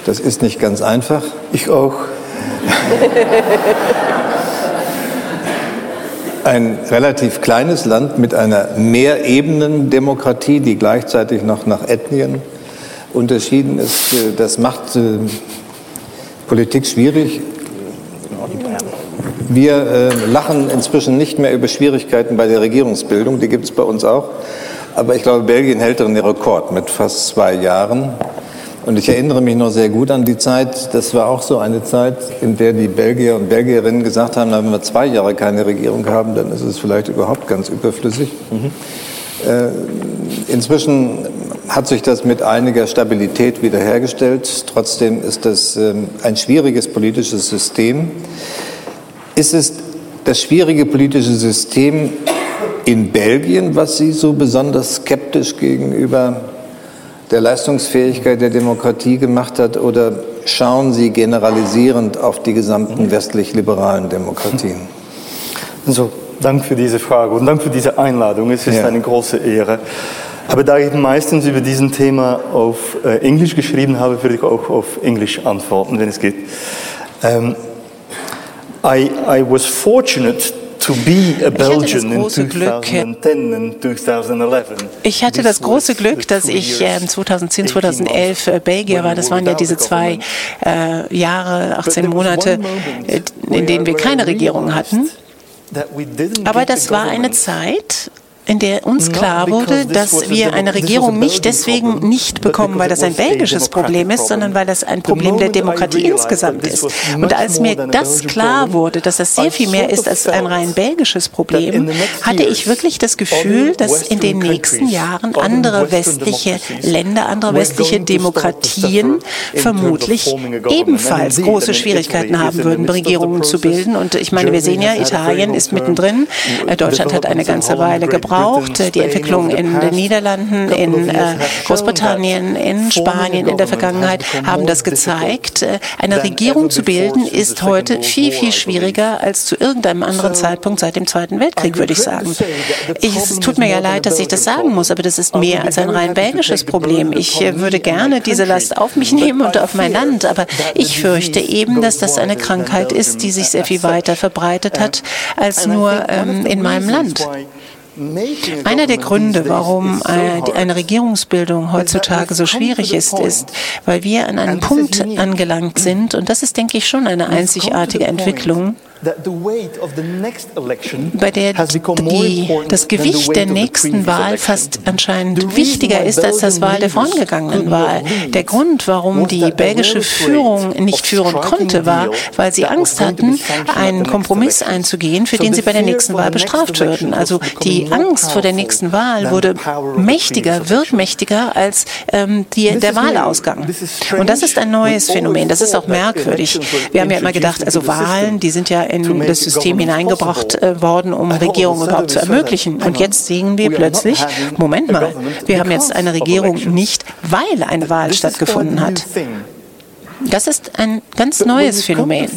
Das ist nicht ganz einfach. Ich auch. Ein relativ kleines Land mit einer Mehrebenen-Demokratie, die gleichzeitig noch nach Ethnien unterschieden ist. Das macht äh, Politik schwierig. Wir äh, lachen inzwischen nicht mehr über Schwierigkeiten bei der Regierungsbildung, die gibt es bei uns auch. Aber ich glaube, Belgien hält den Rekord mit fast zwei Jahren. Und ich erinnere mich noch sehr gut an die Zeit, das war auch so eine Zeit, in der die Belgier und Belgierinnen gesagt haben, wenn wir zwei Jahre keine Regierung haben, dann ist es vielleicht überhaupt ganz überflüssig. Mhm. Äh, inzwischen hat sich das mit einiger Stabilität wiederhergestellt. Trotzdem ist das ähm, ein schwieriges politisches System. Ist es das schwierige politische System in Belgien, was Sie so besonders skeptisch gegenüber der Leistungsfähigkeit der Demokratie gemacht hat? Oder schauen Sie generalisierend auf die gesamten westlich-liberalen Demokratien? Also, Dank für diese Frage und Dank für diese Einladung. Es ist ja. eine große Ehre. Aber da ich meistens über diesen Thema auf äh, Englisch geschrieben habe, würde ich auch auf Englisch antworten, wenn es geht. Um, ähm, I, I was fortunate 2010 and 2011. Ich hatte das große Glück, dass ich 2010, 2011 äh, Belgier war. Das waren ja diese zwei äh, Jahre, 18 Monate, äh, in denen wir keine Regierung hatten. Aber das war eine Zeit, in der uns klar wurde, dass wir eine Regierung nicht deswegen nicht bekommen, weil das ein belgisches Problem ist, sondern weil das ein Problem der Demokratie insgesamt ist. Und als mir das klar wurde, dass das sehr viel mehr ist als ein rein belgisches Problem, hatte ich wirklich das Gefühl, dass in den nächsten Jahren andere westliche Länder, andere westliche Demokratien vermutlich ebenfalls große Schwierigkeiten haben würden, Regierungen zu bilden. Und ich meine, wir sehen ja, Italien ist mittendrin, Deutschland hat eine ganze Weile gebraucht gebraucht. Die Entwicklung in den Niederlanden, in äh, Großbritannien, in Spanien in der Vergangenheit haben das gezeigt. Äh, eine Regierung zu bilden ist heute viel, viel schwieriger als zu irgendeinem anderen Zeitpunkt seit dem Zweiten Weltkrieg, würde ich sagen. Ich, es tut mir ja leid, dass ich das sagen muss, aber das ist mehr als ein rein belgisches Problem. Ich äh, würde gerne diese Last auf mich nehmen und auf mein Land, aber ich fürchte eben, dass das eine Krankheit ist, die sich sehr viel weiter verbreitet hat als nur ähm, in meinem Land. Einer der Gründe, warum äh, eine Regierungsbildung heutzutage so schwierig ist, ist, weil wir an einem Punkt angelangt sind, und das ist, denke ich, schon eine einzigartige Entwicklung, bei der die, das Gewicht der nächsten Wahl fast anscheinend wichtiger ist als das Wahl der vorangegangenen Wahl. Der Grund, warum die belgische Führung nicht führen konnte, war, weil sie Angst hatten, einen Kompromiss einzugehen, für den sie bei der nächsten Wahl bestraft würden. Also die Angst vor der nächsten Wahl wurde mächtiger, wirkmächtiger als ähm, die, der Wahlausgang. Und das ist ein neues Phänomen. Das ist auch merkwürdig. Wir haben ja immer gedacht, also Wahlen, die sind ja in das System hineingebracht äh, worden, um Regierungen überhaupt zu ermöglichen. Und jetzt sehen wir plötzlich, Moment mal, wir haben jetzt eine Regierung nicht, weil eine Wahl stattgefunden hat. Das ist ein ganz neues Phänomen.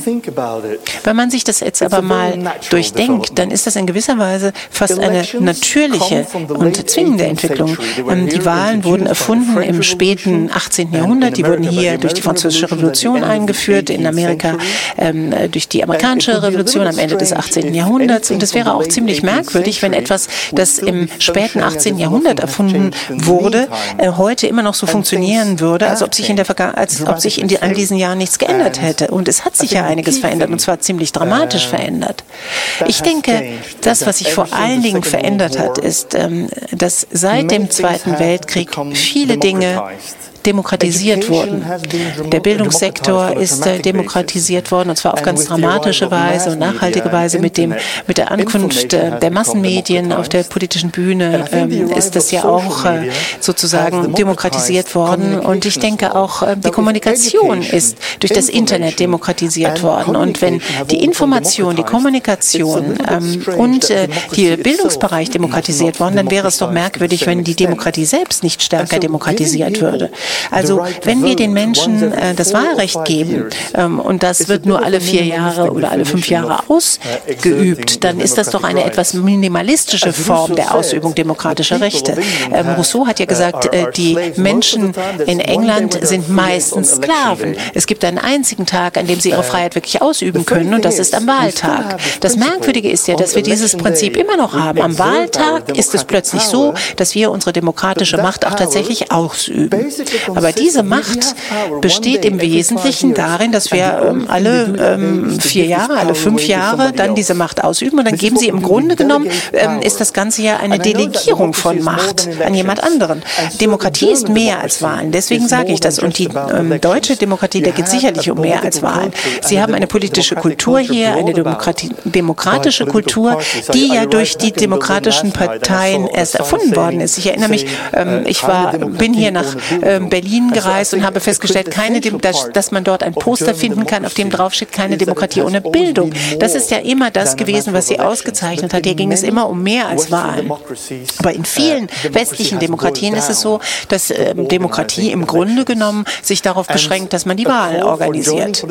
Wenn man sich das jetzt aber mal durchdenkt, dann ist das in gewisser Weise fast eine natürliche und zwingende Entwicklung. Ähm, die Wahlen wurden erfunden im späten 18. Jahrhundert. Die wurden hier durch die Französische Revolution eingeführt, in Amerika ähm, durch die amerikanische Revolution am Ende des 18. Jahrhunderts. Und es wäre auch ziemlich merkwürdig, wenn etwas, das im späten 18. Jahrhundert erfunden wurde, äh, heute immer noch so funktionieren würde, als ob sich in der als ob sich in die all diesen Jahren nichts geändert hätte. Und es hat sich ja einiges verändert, und zwar ziemlich dramatisch verändert. Ich denke, das, was sich vor allen Dingen verändert hat, ist, ähm, dass seit dem Zweiten Weltkrieg viele Dinge demokratisiert wurden. Der Bildungssektor ist äh, demokratisiert worden, und zwar auf ganz dramatische Weise und nachhaltige Weise. Mit, dem, mit der Ankunft äh, der Massenmedien auf der politischen Bühne ähm, ist das ja auch äh, sozusagen demokratisiert worden. Und ich denke auch, die Kommunikation ist durch das Internet demokratisiert worden. Und wenn die Information, die Kommunikation ähm, und äh, der Bildungsbereich demokratisiert worden, dann wäre es doch merkwürdig, wenn die Demokratie selbst nicht stärker demokratisiert würde. Also wenn wir den Menschen äh, das Wahlrecht geben ähm, und das wird nur alle vier Jahre oder alle fünf Jahre ausgeübt, dann ist das doch eine etwas minimalistische Form der Ausübung demokratischer Rechte. Ähm, Rousseau hat ja gesagt, äh, die Menschen in England sind meistens Sklaven. Es gibt einen einzigen Tag, an dem sie ihre Freiheit wirklich ausüben können und das ist am Wahltag. Das Merkwürdige ist ja, dass wir dieses Prinzip immer noch haben. Am Wahltag ist es plötzlich so, dass wir unsere demokratische Macht auch tatsächlich ausüben. Aber diese Macht besteht im Wesentlichen darin, dass wir ähm, alle ähm, vier Jahre, alle fünf Jahre dann diese Macht ausüben und dann geben sie im Grunde genommen, ähm, ist das Ganze ja eine Delegierung von Macht an jemand anderen. Demokratie ist mehr als Wahlen, deswegen sage ich das. Und die ähm, deutsche Demokratie, da geht sicherlich um mehr als Wahlen. Sie haben eine politische Kultur hier, eine Demokratie, demokratische Kultur, die ja durch die demokratischen Parteien erst erfunden worden ist. Ich erinnere mich, ähm, ich war, bin hier nach ähm, Berlin gereist und habe festgestellt, keine, dass, dass man dort ein Poster finden kann, auf dem draufsteht, keine Demokratie ohne Bildung. Das ist ja immer das gewesen, was sie ausgezeichnet hat. Hier ging es immer um mehr als Wahlen. Aber in vielen westlichen Demokratien ist es so, dass ähm, Demokratie im Grunde genommen sich darauf beschränkt, dass man die Wahlen organisiert.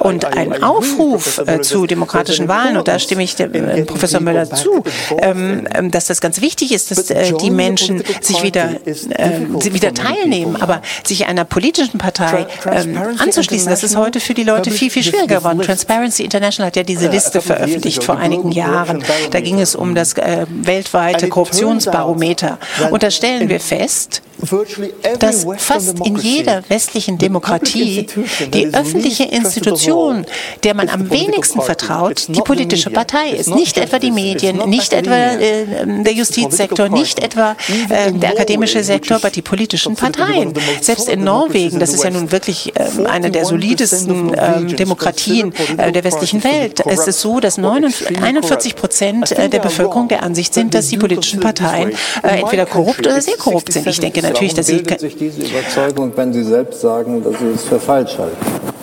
Und ein Aufruf äh, zu demokratischen Wahlen, und da stimme ich dem, äh, Professor Möller zu, ähm, ähm, dass das ganz wichtig ist, dass äh, die Menschen sich wieder, wieder teilnehmen. Aber sich einer politischen Partei ähm, anzuschließen, das ist heute für die Leute viel, viel schwieriger geworden. Transparency International hat ja diese Liste veröffentlicht vor einigen Jahren. Da ging es um das äh, weltweite Korruptionsbarometer. Und da stellen wir fest, dass fast in jeder westlichen Demokratie die öffentliche Institution, der man am wenigsten vertraut, die politische Partei ist. Nicht etwa die Medien, nicht etwa äh, der Justizsektor, nicht etwa äh, der akademische Sektor, aber die politischen Parteien. Selbst in Norwegen, das ist ja nun wirklich äh, eine der solidesten ähm, Demokratien äh, der westlichen Welt, ist es so, dass 41 Prozent äh, der Bevölkerung der Ansicht sind, dass die politischen Parteien äh, entweder korrupt oder sehr korrupt sind. Ich denke natürlich, dass sie sich diese Überzeugung, wenn Sie selbst sagen, dass Sie es für falsch halten.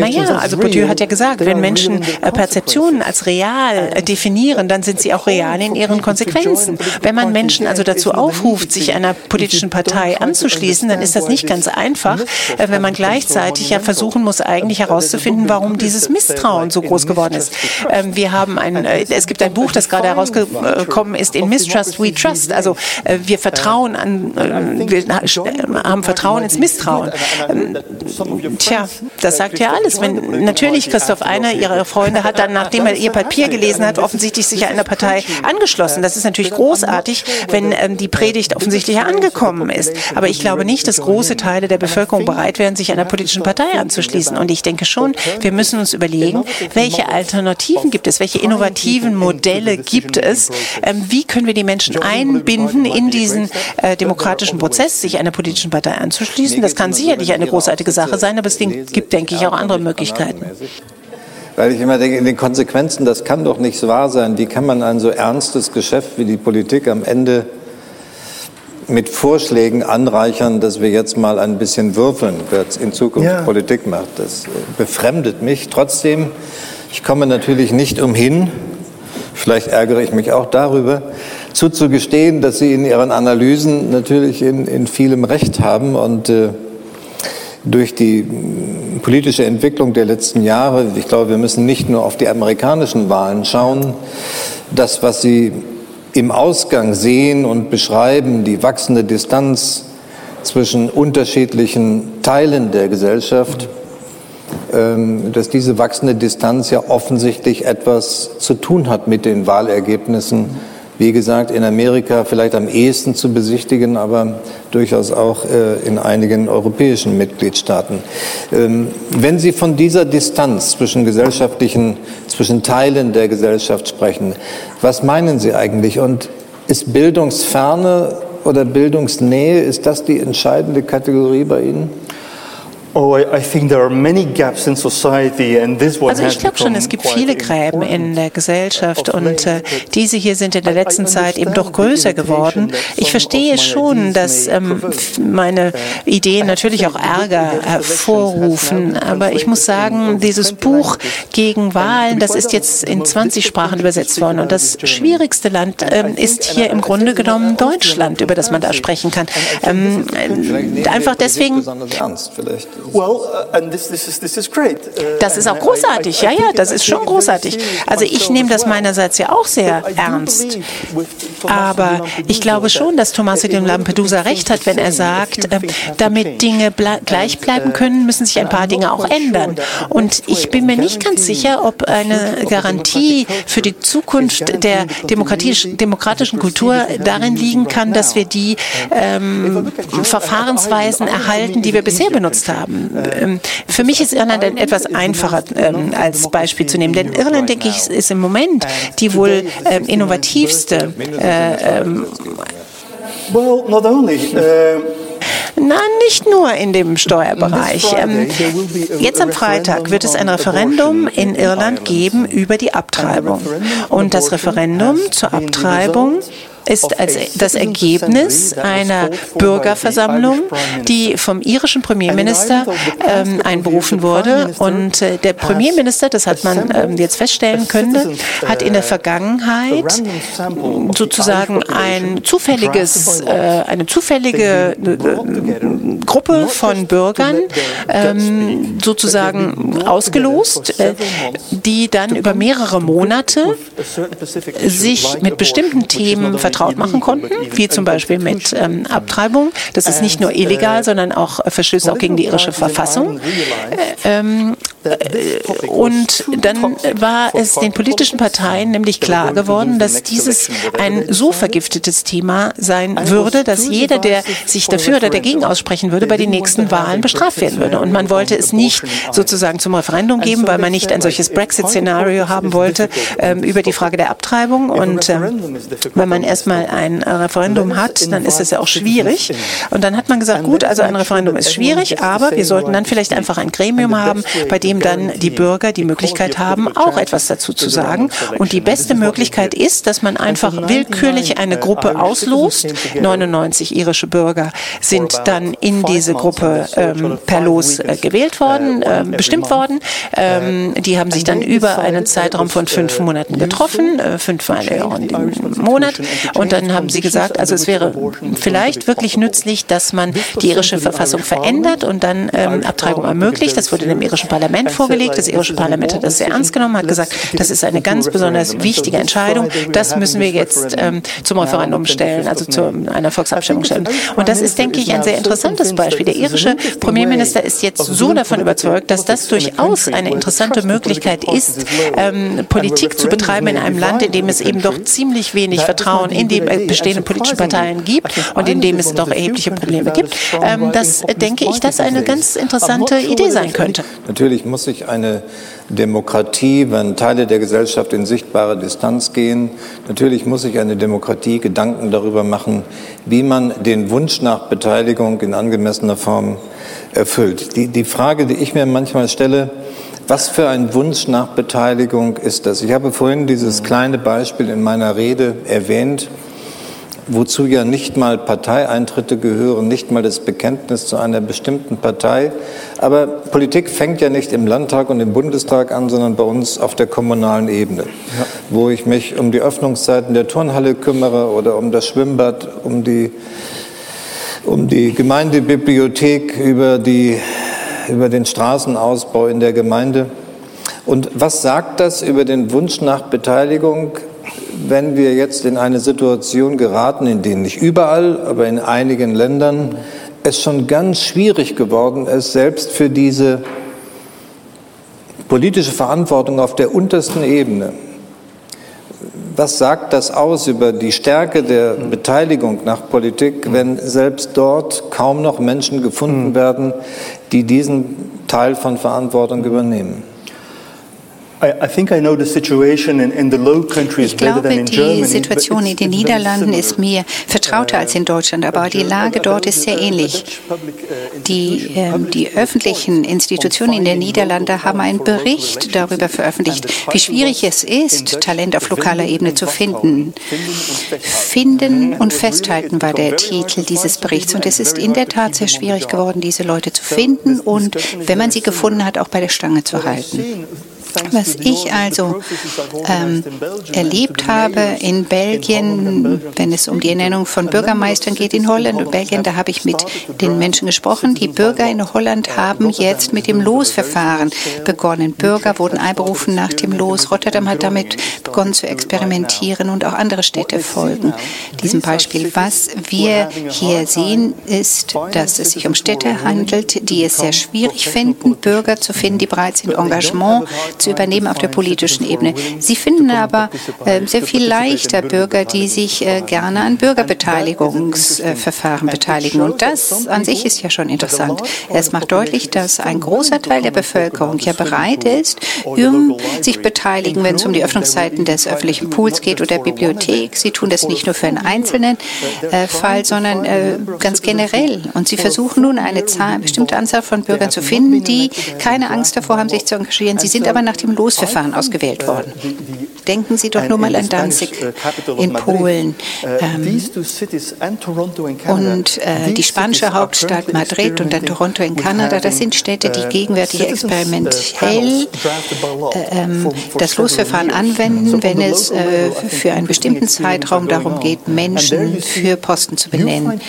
Naja, also Bourdieu hat ja gesagt, wenn Menschen äh, Perzeptionen als real äh, definieren, dann sind sie auch real in ihren Konsequenzen. Wenn man Menschen also dazu aufruft, sich einer politischen Partei anzuschließen, dann ist das nicht ganz einfach, äh, wenn man gleichzeitig ja versuchen muss, eigentlich herauszufinden, warum dieses Misstrauen so groß geworden ist. Ähm, wir haben ein, es gibt ein Buch, das gerade herausgekommen ist, in Mistrust We Trust. Also wir vertrauen an, wir haben Vertrauen ins Misstrauen. Ähm, tja, das sagt ja alles. Wenn natürlich Christoph einer ihrer Freunde hat dann, nachdem er ihr Papier gelesen hat, offensichtlich sich einer Partei angeschlossen. Das ist natürlich großartig, wenn ähm, die Predigt offensichtlich angekommen ist. Aber ich glaube nicht, dass große Teile der Bevölkerung bereit wären, sich einer politischen Partei anzuschließen. Und ich denke schon, wir müssen uns überlegen, welche Alternativen gibt es, welche innovativen Modelle gibt es, ähm, wie können wir die Menschen einbinden in diesen äh, demokratischen Prozess, sich einer politischen Partei anzuschließen. Das kann sicherlich eine großartige Sache sein, aber es gibt, denke ich, auch andere Möglichkeiten. Weil ich immer denke, in den Konsequenzen, das kann doch nicht wahr sein. Wie kann man ein so ernstes Geschäft wie die Politik am Ende mit Vorschlägen anreichern, dass wir jetzt mal ein bisschen würfeln, wer in Zukunft ja. Politik macht. Das befremdet mich. Trotzdem, ich komme natürlich nicht umhin, vielleicht ärgere ich mich auch darüber, zuzugestehen, dass Sie in Ihren Analysen natürlich in, in vielem Recht haben und äh, durch die politische Entwicklung der letzten Jahre, ich glaube, wir müssen nicht nur auf die amerikanischen Wahlen schauen, das, was Sie im Ausgang sehen und beschreiben, die wachsende Distanz zwischen unterschiedlichen Teilen der Gesellschaft, ähm, dass diese wachsende Distanz ja offensichtlich etwas zu tun hat mit den Wahlergebnissen wie gesagt, in Amerika vielleicht am ehesten zu besichtigen, aber durchaus auch äh, in einigen europäischen Mitgliedstaaten. Ähm, wenn Sie von dieser Distanz zwischen gesellschaftlichen, zwischen Teilen der Gesellschaft sprechen, was meinen Sie eigentlich? Und ist Bildungsferne oder Bildungsnähe, ist das die entscheidende Kategorie bei Ihnen? Oh, also ich glaube schon, es gibt viele Gräben in der Gesellschaft und äh, diese hier sind in der letzten Zeit eben doch größer geworden. Ich verstehe schon, dass ähm, meine Ideen natürlich auch Ärger hervorrufen, aber ich muss sagen, dieses Buch gegen Wahlen, das ist jetzt in 20 Sprachen übersetzt worden und das schwierigste Land ähm, ist hier im Grunde genommen Deutschland, über das man da sprechen kann. Ähm, einfach deswegen. Uh, das ist auch großartig, ja, ja, das ist schon großartig. Also ich nehme das meinerseits ja auch sehr ernst. Aber ich glaube schon, dass Tommaso de Lampedusa recht hat, wenn er sagt, äh, damit Dinge gleich bleiben können, müssen sich ein paar Dinge auch ändern. Und ich bin mir nicht ganz sicher, ob eine Garantie für die Zukunft der demokratischen Kultur darin liegen kann, dass wir die ähm, Verfahrensweisen erhalten, die wir bisher benutzt haben. Ähm, für mich ist Irland ein etwas einfacher ähm, als Beispiel zu nehmen, denn Irland, denke ich, ist im Moment die wohl ähm, innovativste äh, ähm, Well, not only. Uh Nein, nicht nur in dem Steuerbereich. Ähm, jetzt am Freitag wird es ein Referendum in Irland geben über die Abtreibung. Und das Referendum zur Abtreibung ist als das Ergebnis einer Bürgerversammlung, die vom irischen Premierminister ähm, einberufen wurde. Und äh, der Premierminister, das hat man ähm, jetzt feststellen können, hat in der Vergangenheit sozusagen ein zufälliges, äh, eine zufällige äh, Gruppe von Bürgern ähm, sozusagen ausgelost, äh, die dann über mehrere Monate sich mit bestimmten Themen vertraut machen konnten, wie zum Beispiel mit ähm, Abtreibung. Das ist nicht nur illegal, sondern auch äh, Verstöße auch gegen die irische Verfassung. Äh, ähm, äh, und dann war es den politischen Parteien nämlich klar geworden, dass dieses ein so vergiftetes Thema sein würde, dass jeder, der sich dafür oder dagegen aussprechen würde, bei den nächsten Wahlen bestraft werden würde. Und man wollte es nicht sozusagen zum Referendum geben, weil man nicht ein solches Brexit-Szenario haben wollte ähm, über die Frage der Abtreibung. Und ähm, wenn man erstmal ein Referendum hat, dann ist es ja auch schwierig. Und dann hat man gesagt, gut, also ein Referendum ist schwierig, aber wir sollten dann vielleicht einfach ein Gremium haben, bei dem dem dann die Bürger die Möglichkeit haben, auch etwas dazu zu sagen. Und die beste Möglichkeit ist, dass man einfach willkürlich eine Gruppe auslost. 99 irische Bürger sind dann in diese Gruppe ähm, per Los äh, gewählt worden, äh, bestimmt worden. Ähm, die haben sich dann über einen Zeitraum von fünf Monaten getroffen, äh, fünfmal im Monat. Und dann haben sie gesagt, also es wäre vielleicht wirklich nützlich, dass man die irische Verfassung verändert und dann ähm, Abtreibung ermöglicht. Das wurde dem irischen Parlament Parlament vorgelegt. Das irische Parlament hat das sehr ernst genommen, hat gesagt, das ist eine ganz besonders wichtige Entscheidung. Das müssen wir jetzt ähm, zum Referendum stellen, also zu einer Volksabstimmung stellen. Und das ist, denke ich, ein sehr interessantes Beispiel. Der irische Premierminister ist jetzt so davon überzeugt, dass das durchaus eine interessante Möglichkeit ist, ähm, Politik zu betreiben in einem Land, in dem es eben doch ziemlich wenig Vertrauen in die bestehenden politischen Parteien gibt und in dem es doch erhebliche Probleme gibt. Ähm, das denke ich, dass eine ganz interessante Idee sein könnte. Natürlich muss sich eine Demokratie, wenn Teile der Gesellschaft in sichtbare Distanz gehen, natürlich muss sich eine Demokratie Gedanken darüber machen, wie man den Wunsch nach Beteiligung in angemessener Form erfüllt. Die, die Frage, die ich mir manchmal stelle, was für ein Wunsch nach Beteiligung ist das? Ich habe vorhin dieses kleine Beispiel in meiner Rede erwähnt wozu ja nicht mal Parteieintritte gehören, nicht mal das Bekenntnis zu einer bestimmten Partei. Aber Politik fängt ja nicht im Landtag und im Bundestag an, sondern bei uns auf der kommunalen Ebene, ja. wo ich mich um die Öffnungszeiten der Turnhalle kümmere oder um das Schwimmbad, um die, um die Gemeindebibliothek, über, die, über den Straßenausbau in der Gemeinde. Und was sagt das über den Wunsch nach Beteiligung wenn wir jetzt in eine Situation geraten, in der nicht überall, aber in einigen Ländern es schon ganz schwierig geworden ist, selbst für diese politische Verantwortung auf der untersten Ebene. Was sagt das aus über die Stärke der Beteiligung nach Politik, wenn selbst dort kaum noch Menschen gefunden hm. werden, die diesen Teil von Verantwortung übernehmen? Ich glaube, die Situation in den Niederlanden ist mir vertrauter als in Deutschland, aber die Lage dort ist sehr ähnlich. Die, äh, die öffentlichen Institutionen in den Niederlanden haben einen Bericht darüber veröffentlicht, wie schwierig es ist, Talent auf lokaler Ebene zu finden. Finden und festhalten war der Titel dieses Berichts und es ist in der Tat sehr schwierig geworden, diese Leute zu finden und, wenn man sie gefunden hat, auch bei der Stange zu halten. Was ich also ähm, erlebt habe in Belgien, wenn es um die Ernennung von Bürgermeistern geht in Holland und Belgien, da habe ich mit den Menschen gesprochen. Die Bürger in Holland haben jetzt mit dem Losverfahren begonnen. Bürger wurden einberufen nach dem Los. Rotterdam hat damit begonnen zu experimentieren und auch andere Städte folgen diesem Beispiel. Was wir hier sehen, ist, dass es sich um Städte handelt, die es sehr schwierig finden, Bürger zu finden, die bereit sind, Engagement zu übernehmen auf der politischen Ebene. Sie finden aber äh, sehr viel leichter Bürger, die sich äh, gerne an Bürgerbeteiligungsverfahren äh, beteiligen. Und das an sich ist ja schon interessant. Es macht deutlich, dass ein großer Teil der Bevölkerung ja bereit ist, um sich beteiligen, wenn es um die Öffnungszeiten des öffentlichen Pools geht oder der Bibliothek. Sie tun das nicht nur für einen einzelnen Fall, sondern ganz generell. Und sie versuchen nun eine Zahl, bestimmte Anzahl von Bürgern zu finden, die keine Angst davor haben, sich zu engagieren. Sie sind aber nach dem Losverfahren ausgewählt worden. Denken Sie doch nur mal an Danzig in Polen ähm, und äh, die spanische Hauptstadt Madrid und dann Toronto in Kanada. Das sind Städte, die gegenwärtig experimentell äh, ähm, das Losverfahren anwenden, wenn es äh, für einen bestimmten Zeitraum darum geht, Menschen für Posten zu benennen.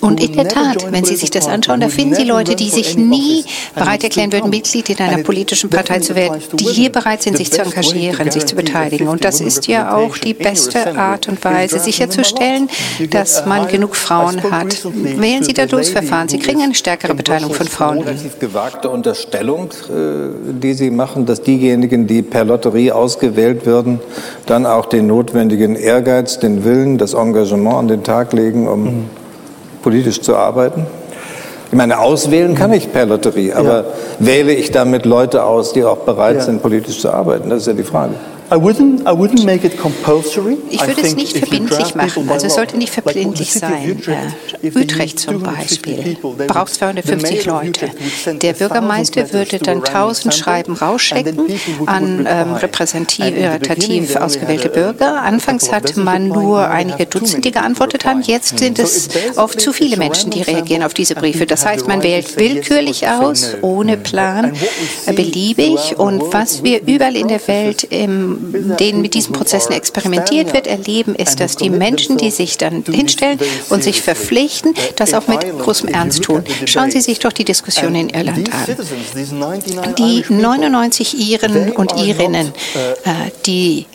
Und in der Tat, wenn Sie sich das anschauen, da finden Sie Leute, die sich nie bereit erklären würden, Mitglied in einer politischen Partei zu werden, die hier bereit sind, sich zu engagieren, sich zu beteiligen. Und das ist ja auch die beste Art und Weise, sicherzustellen, dass man genug Frauen hat. Wählen Sie das Losverfahren. Sie kriegen eine stärkere Beteiligung von Frauen. Relativ gewagte Unterstellung, äh, die Sie machen, dass diejenigen, die per Lotterie ausgewählt werden, dann auch den notwendigen Ehrgeiz, den Willen, das Engagement an den Tag legen, um mhm politisch zu arbeiten? Ich meine, auswählen kann ich per Lotterie, aber ja. wähle ich damit Leute aus, die auch bereit ja. sind, politisch zu arbeiten? Das ist ja die Frage. I wouldn't, I wouldn't make it compulsory. Ich würde es nicht verbindlich machen. Also es sollte nicht verbindlich sein. Äh, Utrecht zum Beispiel braucht 250 Leute. Der Bürgermeister würde dann 1000 Schreiben rausschicken an ähm, repräsentativ ausgewählte Bürger. Anfangs hatte man nur einige Dutzend, die geantwortet haben. Jetzt sind es oft zu viele Menschen, die reagieren auf diese Briefe. Das heißt, man wählt willkürlich aus, ohne Plan, beliebig. Und was wir überall in der Welt im denen mit diesen Prozessen experimentiert wird, erleben, ist, dass die Menschen, die sich dann hinstellen und sich verpflichten, das auch mit großem Ernst tun. Schauen Sie sich doch die Diskussion in Irland an. Die 99 Iren und Irinnen, äh, die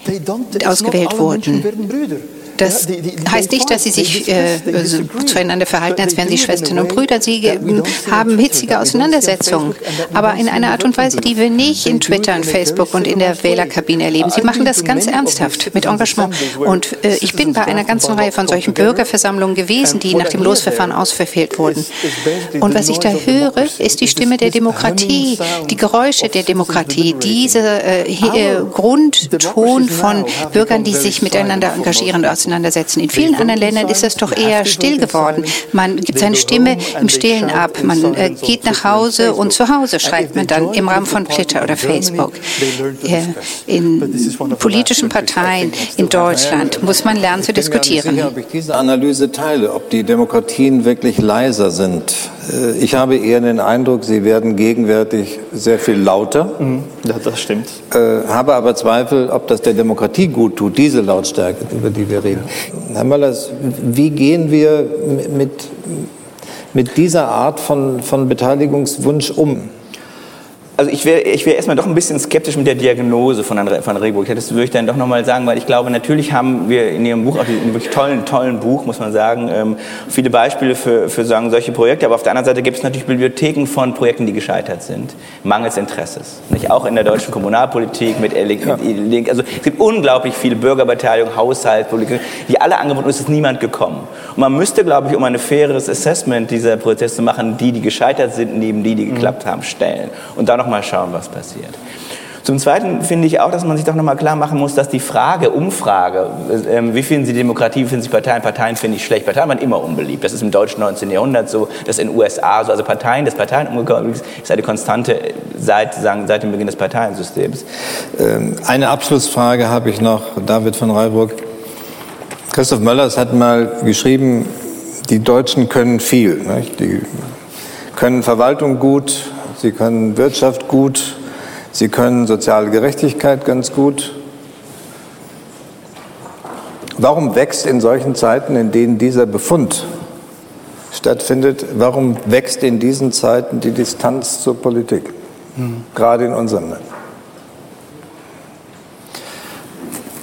ausgewählt wurden, das heißt nicht, dass sie sich äh, zueinander verhalten, als wären sie Schwestern und Brüder. Sie äh, haben hitzige Auseinandersetzungen, aber in einer Art und Weise, die wir nicht in Twitter und Facebook und in der Wählerkabine erleben. Sie machen das ganz ernsthaft, mit Engagement. Und äh, ich bin bei einer ganzen Reihe von solchen Bürgerversammlungen gewesen, die nach dem Losverfahren ausverfehlt wurden. Und was ich da höre, ist die Stimme der Demokratie, die Geräusche der Demokratie, dieser äh, äh, Grundton von Bürgern, die sich miteinander engagieren und auseinandersetzen. In vielen anderen Ländern ist das doch eher still geworden. Man gibt seine Stimme im Stillen ab. Man äh, geht nach Hause und zu Hause schreibt man dann im Rahmen von Twitter oder Facebook. In politischen Parteien in Deutschland muss man lernen zu diskutieren. Sicher, ob ich diese Analyse teile, ob die Demokratien wirklich leiser sind. Äh, ich habe eher den Eindruck, sie werden gegenwärtig sehr viel lauter. Mhm. Ja, das stimmt. Äh, habe aber Zweifel, ob das der Demokratie gut tut, diese Lautstärke, über die wir reden. Herr Möllers, wie gehen wir mit, mit dieser Art von, von Beteiligungswunsch um? Also ich wäre ich wär erstmal doch ein bisschen skeptisch mit der Diagnose von Herrn von Rehburg. Das würde ich dann doch nochmal sagen, weil ich glaube, natürlich haben wir in Ihrem Buch, auch in einem wirklich tollen, tollen Buch, muss man sagen, ähm, viele Beispiele für, für sagen, solche Projekte. Aber auf der anderen Seite gibt es natürlich Bibliotheken von Projekten, die gescheitert sind, mangels Interesses. Nicht? Auch in der deutschen Kommunalpolitik mit, mit also es gibt unglaublich viele Bürgerbeteiligung, Haushaltspolitik, die alle angeboten ist, ist niemand gekommen. Und man müsste, glaube ich, um ein faires Assessment dieser Prozesse zu machen, die, die gescheitert sind, neben die, die geklappt haben, stellen. Und dann noch mal schauen, was passiert. Zum Zweiten finde ich auch, dass man sich doch noch mal klar machen muss, dass die Frage, Umfrage, äh, wie finden Sie Demokratie, wie finden Sie Parteien, Parteien finde ich schlecht. Parteien waren immer unbeliebt. Das ist im deutschen 19. Jahrhundert so, das ist in den USA so. Also Parteien, das Parteienumgang ist eine Konstante seit, sagen, seit dem Beginn des Parteiensystems. Ähm, eine Abschlussfrage habe ich noch, David von Reiburg. Christoph Möllers hat mal geschrieben, die Deutschen können viel. Nicht? Die können Verwaltung gut, sie können Wirtschaft gut, Sie können soziale Gerechtigkeit ganz gut. Warum wächst in solchen Zeiten, in denen dieser Befund stattfindet, warum wächst in diesen Zeiten die Distanz zur Politik, hm. gerade in unserem Land?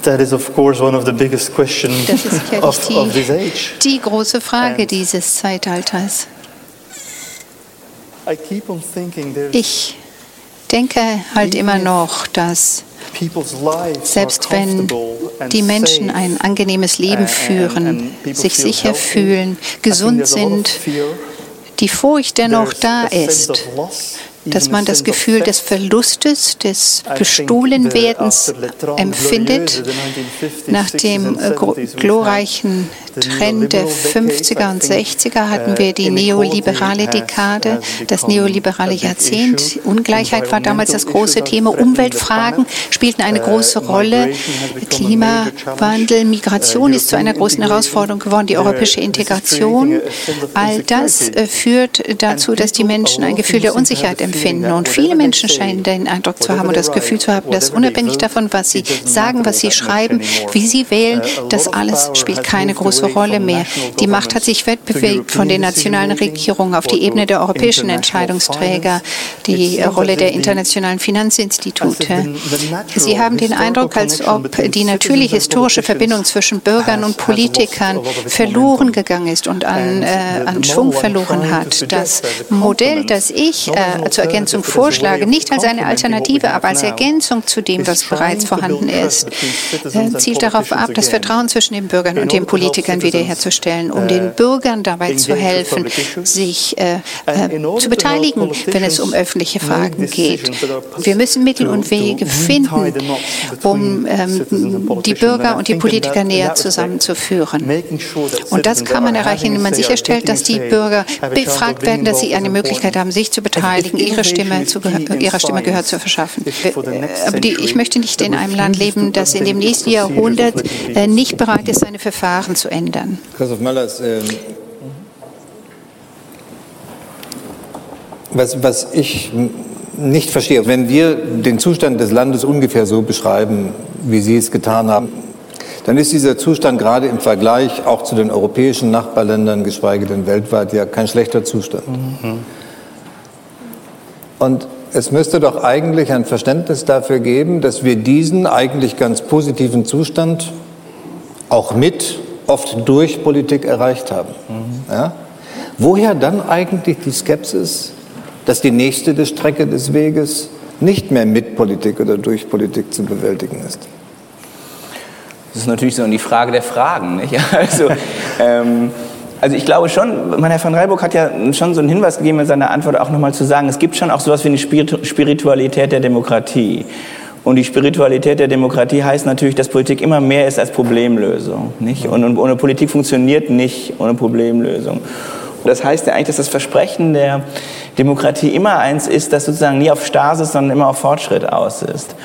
That is of course one of the biggest questions das ist sicherlich of, die, of this age. die große Frage And dieses Zeitalters. Ich denke halt immer noch, dass selbst wenn die Menschen ein angenehmes Leben führen, sich sicher fühlen, gesund sind, die Furcht dennoch da ist, dass man das Gefühl des Verlustes, des Bestohlenwerdens empfindet. Nach dem glorreichen Trend der 50er und 60er hatten wir die neoliberale Dekade, das neoliberale Jahrzehnt. Ungleichheit war damals das große Thema. Umweltfragen spielten eine große Rolle. Klimawandel, Migration ist zu einer großen Herausforderung geworden, die europäische Integration. All das äh, führt dazu, dass die Menschen ein Gefühl der Unsicherheit empfinden. Und viele Menschen scheinen den Eindruck zu haben und das Gefühl zu haben, dass unabhängig davon, was sie sagen, was sie schreiben, wie sie wählen, das alles spielt keine große Rolle mehr. Die Macht hat sich wegbewegt von den nationalen Regierungen auf die Ebene der europäischen Entscheidungsträger, die Rolle der internationalen Finanzinstitute. Sie haben den Eindruck, als ob die natürliche historische Verbindung zwischen Bürgern und Politikern verloren gegangen ist und an, äh, an Schwung verloren hat. Das Modell, das ich äh, zur Ergänzung vorschlage, nicht als eine Alternative, aber als Ergänzung zu dem, was bereits vorhanden ist, äh, zielt darauf ab, das Vertrauen zwischen den Bürgern und den Politikern wiederherzustellen, um den Bürgern dabei zu helfen, sich äh, äh, zu beteiligen, wenn es um öffentliche Fragen geht. Wir müssen Mittel und Wege finden, um ähm, die Bürger und die Politiker näher zusammenzuführen. Und das kann man erreichen, indem man sicherstellt, dass die Bürger befragt werden, dass sie eine Möglichkeit haben, sich zu beteiligen, ihre Stimme zu, ihrer Stimme Gehör zu verschaffen. Aber die, ich möchte nicht in einem Land leben, das in dem nächsten Jahrhundert äh, nicht bereit ist, seine Verfahren zu ändern. Christoph Möllers, äh, was, was ich nicht verstehe, wenn wir den Zustand des Landes ungefähr so beschreiben, wie Sie es getan haben, dann ist dieser Zustand gerade im Vergleich auch zu den europäischen Nachbarländern, geschweige denn weltweit, ja kein schlechter Zustand. Mhm. Und es müsste doch eigentlich ein Verständnis dafür geben, dass wir diesen eigentlich ganz positiven Zustand auch mit, oft durch Politik erreicht haben. Mhm. Ja? Woher dann eigentlich die Skepsis, dass die nächste Strecke des Weges nicht mehr mit Politik oder durch Politik zu bewältigen ist? Das ist natürlich so die Frage der Fragen. Nicht? Also, ähm, also ich glaube schon, mein Herr van Rijburg hat ja schon so einen Hinweis gegeben in seiner Antwort auch nochmal zu sagen, es gibt schon auch sowas wie eine Spiritualität der Demokratie. Und die Spiritualität der Demokratie heißt natürlich, dass Politik immer mehr ist als Problemlösung. Nicht? Und, ohne Politik funktioniert nicht ohne Problemlösung. Und das heißt ja eigentlich, dass das Versprechen der Demokratie immer eins ist, das sozusagen nie auf Stasis, sondern immer auf Fortschritt aus ist.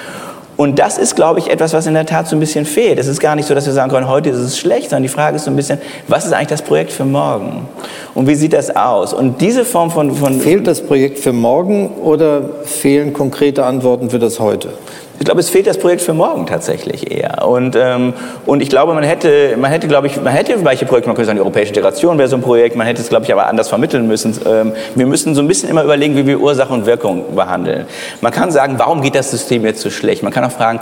Und das ist, glaube ich, etwas, was in der Tat so ein bisschen fehlt. Es ist gar nicht so, dass wir sagen können, heute ist es schlecht, sondern die Frage ist so ein bisschen, was ist eigentlich das Projekt für morgen? Und wie sieht das aus? Und diese Form von... von Fehlt das Projekt für morgen oder fehlen konkrete Antworten für das heute? Ich glaube, es fehlt das Projekt für morgen tatsächlich eher. Und, ähm, und ich glaube, man hätte, man hätte, glaube ich, man hätte welche Projekte, man könnte sagen, die europäische Integration wäre so ein Projekt, man hätte es, glaube ich, aber anders vermitteln müssen. Ähm, wir müssen so ein bisschen immer überlegen, wie wir Ursache und Wirkung behandeln. Man kann sagen, warum geht das System jetzt so schlecht? Man kann auch fragen,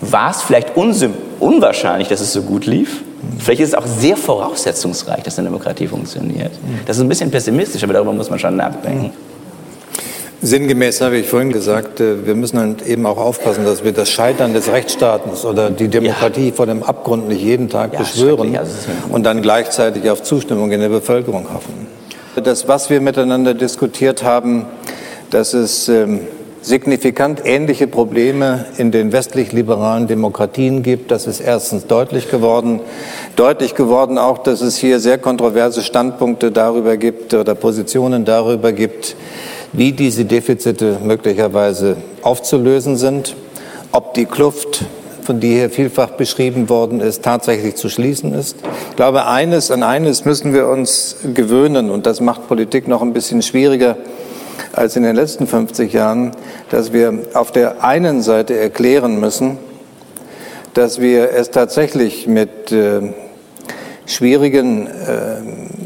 war es vielleicht unwahrscheinlich, dass es so gut lief? Vielleicht ist es auch sehr voraussetzungsreich, dass eine Demokratie funktioniert. Das ist ein bisschen pessimistisch, aber darüber muss man schon nachdenken. Sinngemäß habe ich vorhin gesagt, äh, wir müssen halt eben auch aufpassen, dass wir das Scheitern des Rechtsstaates oder die Demokratie ja. vor dem Abgrund nicht jeden Tag ja, beschwören also und dann gleichzeitig auf Zustimmung in der Bevölkerung hoffen. Das, was wir miteinander diskutiert haben, dass es ähm, signifikant ähnliche Probleme in den westlich-liberalen Demokratien gibt. Das ist erstens deutlich geworden. Deutlich geworden auch, dass es hier sehr kontroverse Standpunkte darüber gibt oder Positionen darüber gibt, wie diese Defizite möglicherweise aufzulösen sind, ob die Kluft, von die hier vielfach beschrieben worden ist, tatsächlich zu schließen ist. Ich glaube, eines, an eines müssen wir uns gewöhnen, und das macht Politik noch ein bisschen schwieriger, als in den letzten 50 Jahren, dass wir auf der einen Seite erklären müssen, dass wir es tatsächlich mit äh, schwierigen äh,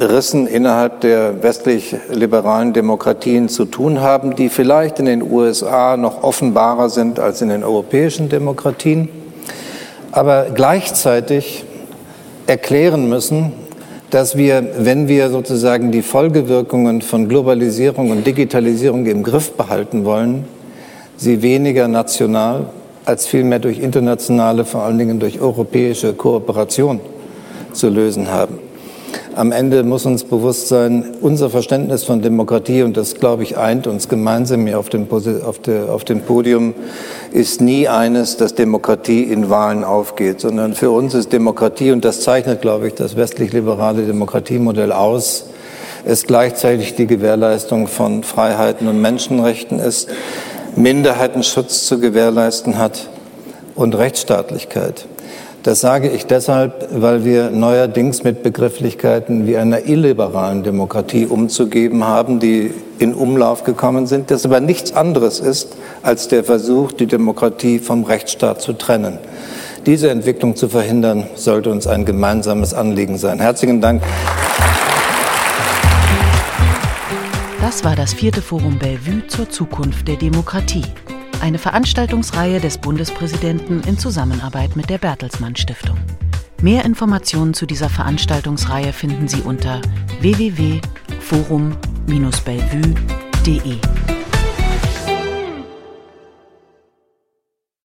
Rissen innerhalb der westlich-liberalen Demokratien zu tun haben, die vielleicht in den USA noch offenbarer sind als in den europäischen Demokratien, aber gleichzeitig erklären müssen, dass wir, wenn wir sozusagen die Folgewirkungen von Globalisierung und Digitalisierung im Griff behalten wollen, sie weniger national als vielmehr durch internationale, vor allen Dingen durch europäische Kooperation zu lösen haben. Am Ende muss uns bewusst sein, unser Verständnis von Demokratie, und das, glaube ich, eint uns gemeinsam hier auf dem, auf, der, auf dem Podium, ist nie eines, dass Demokratie in Wahlen aufgeht, sondern für uns ist Demokratie, und das zeichnet, glaube ich, das westlich-liberale Demokratiemodell aus, es gleichzeitig die Gewährleistung von Freiheiten und Menschenrechten ist, Minderheitenschutz zu gewährleisten hat und Rechtsstaatlichkeit. Das sage ich deshalb, weil wir neuerdings mit Begrifflichkeiten wie einer illiberalen Demokratie umzugeben haben, die in Umlauf gekommen sind, das aber nichts anderes ist als der Versuch, die Demokratie vom Rechtsstaat zu trennen. Diese Entwicklung zu verhindern, sollte uns ein gemeinsames Anliegen sein. Herzlichen Dank. Das war das vierte Forum Bellevue zur Zukunft der Demokratie eine Veranstaltungsreihe des Bundespräsidenten in Zusammenarbeit mit der Bertelsmann Stiftung. Mehr Informationen zu dieser Veranstaltungsreihe finden Sie unter www.forum-bellevue.de.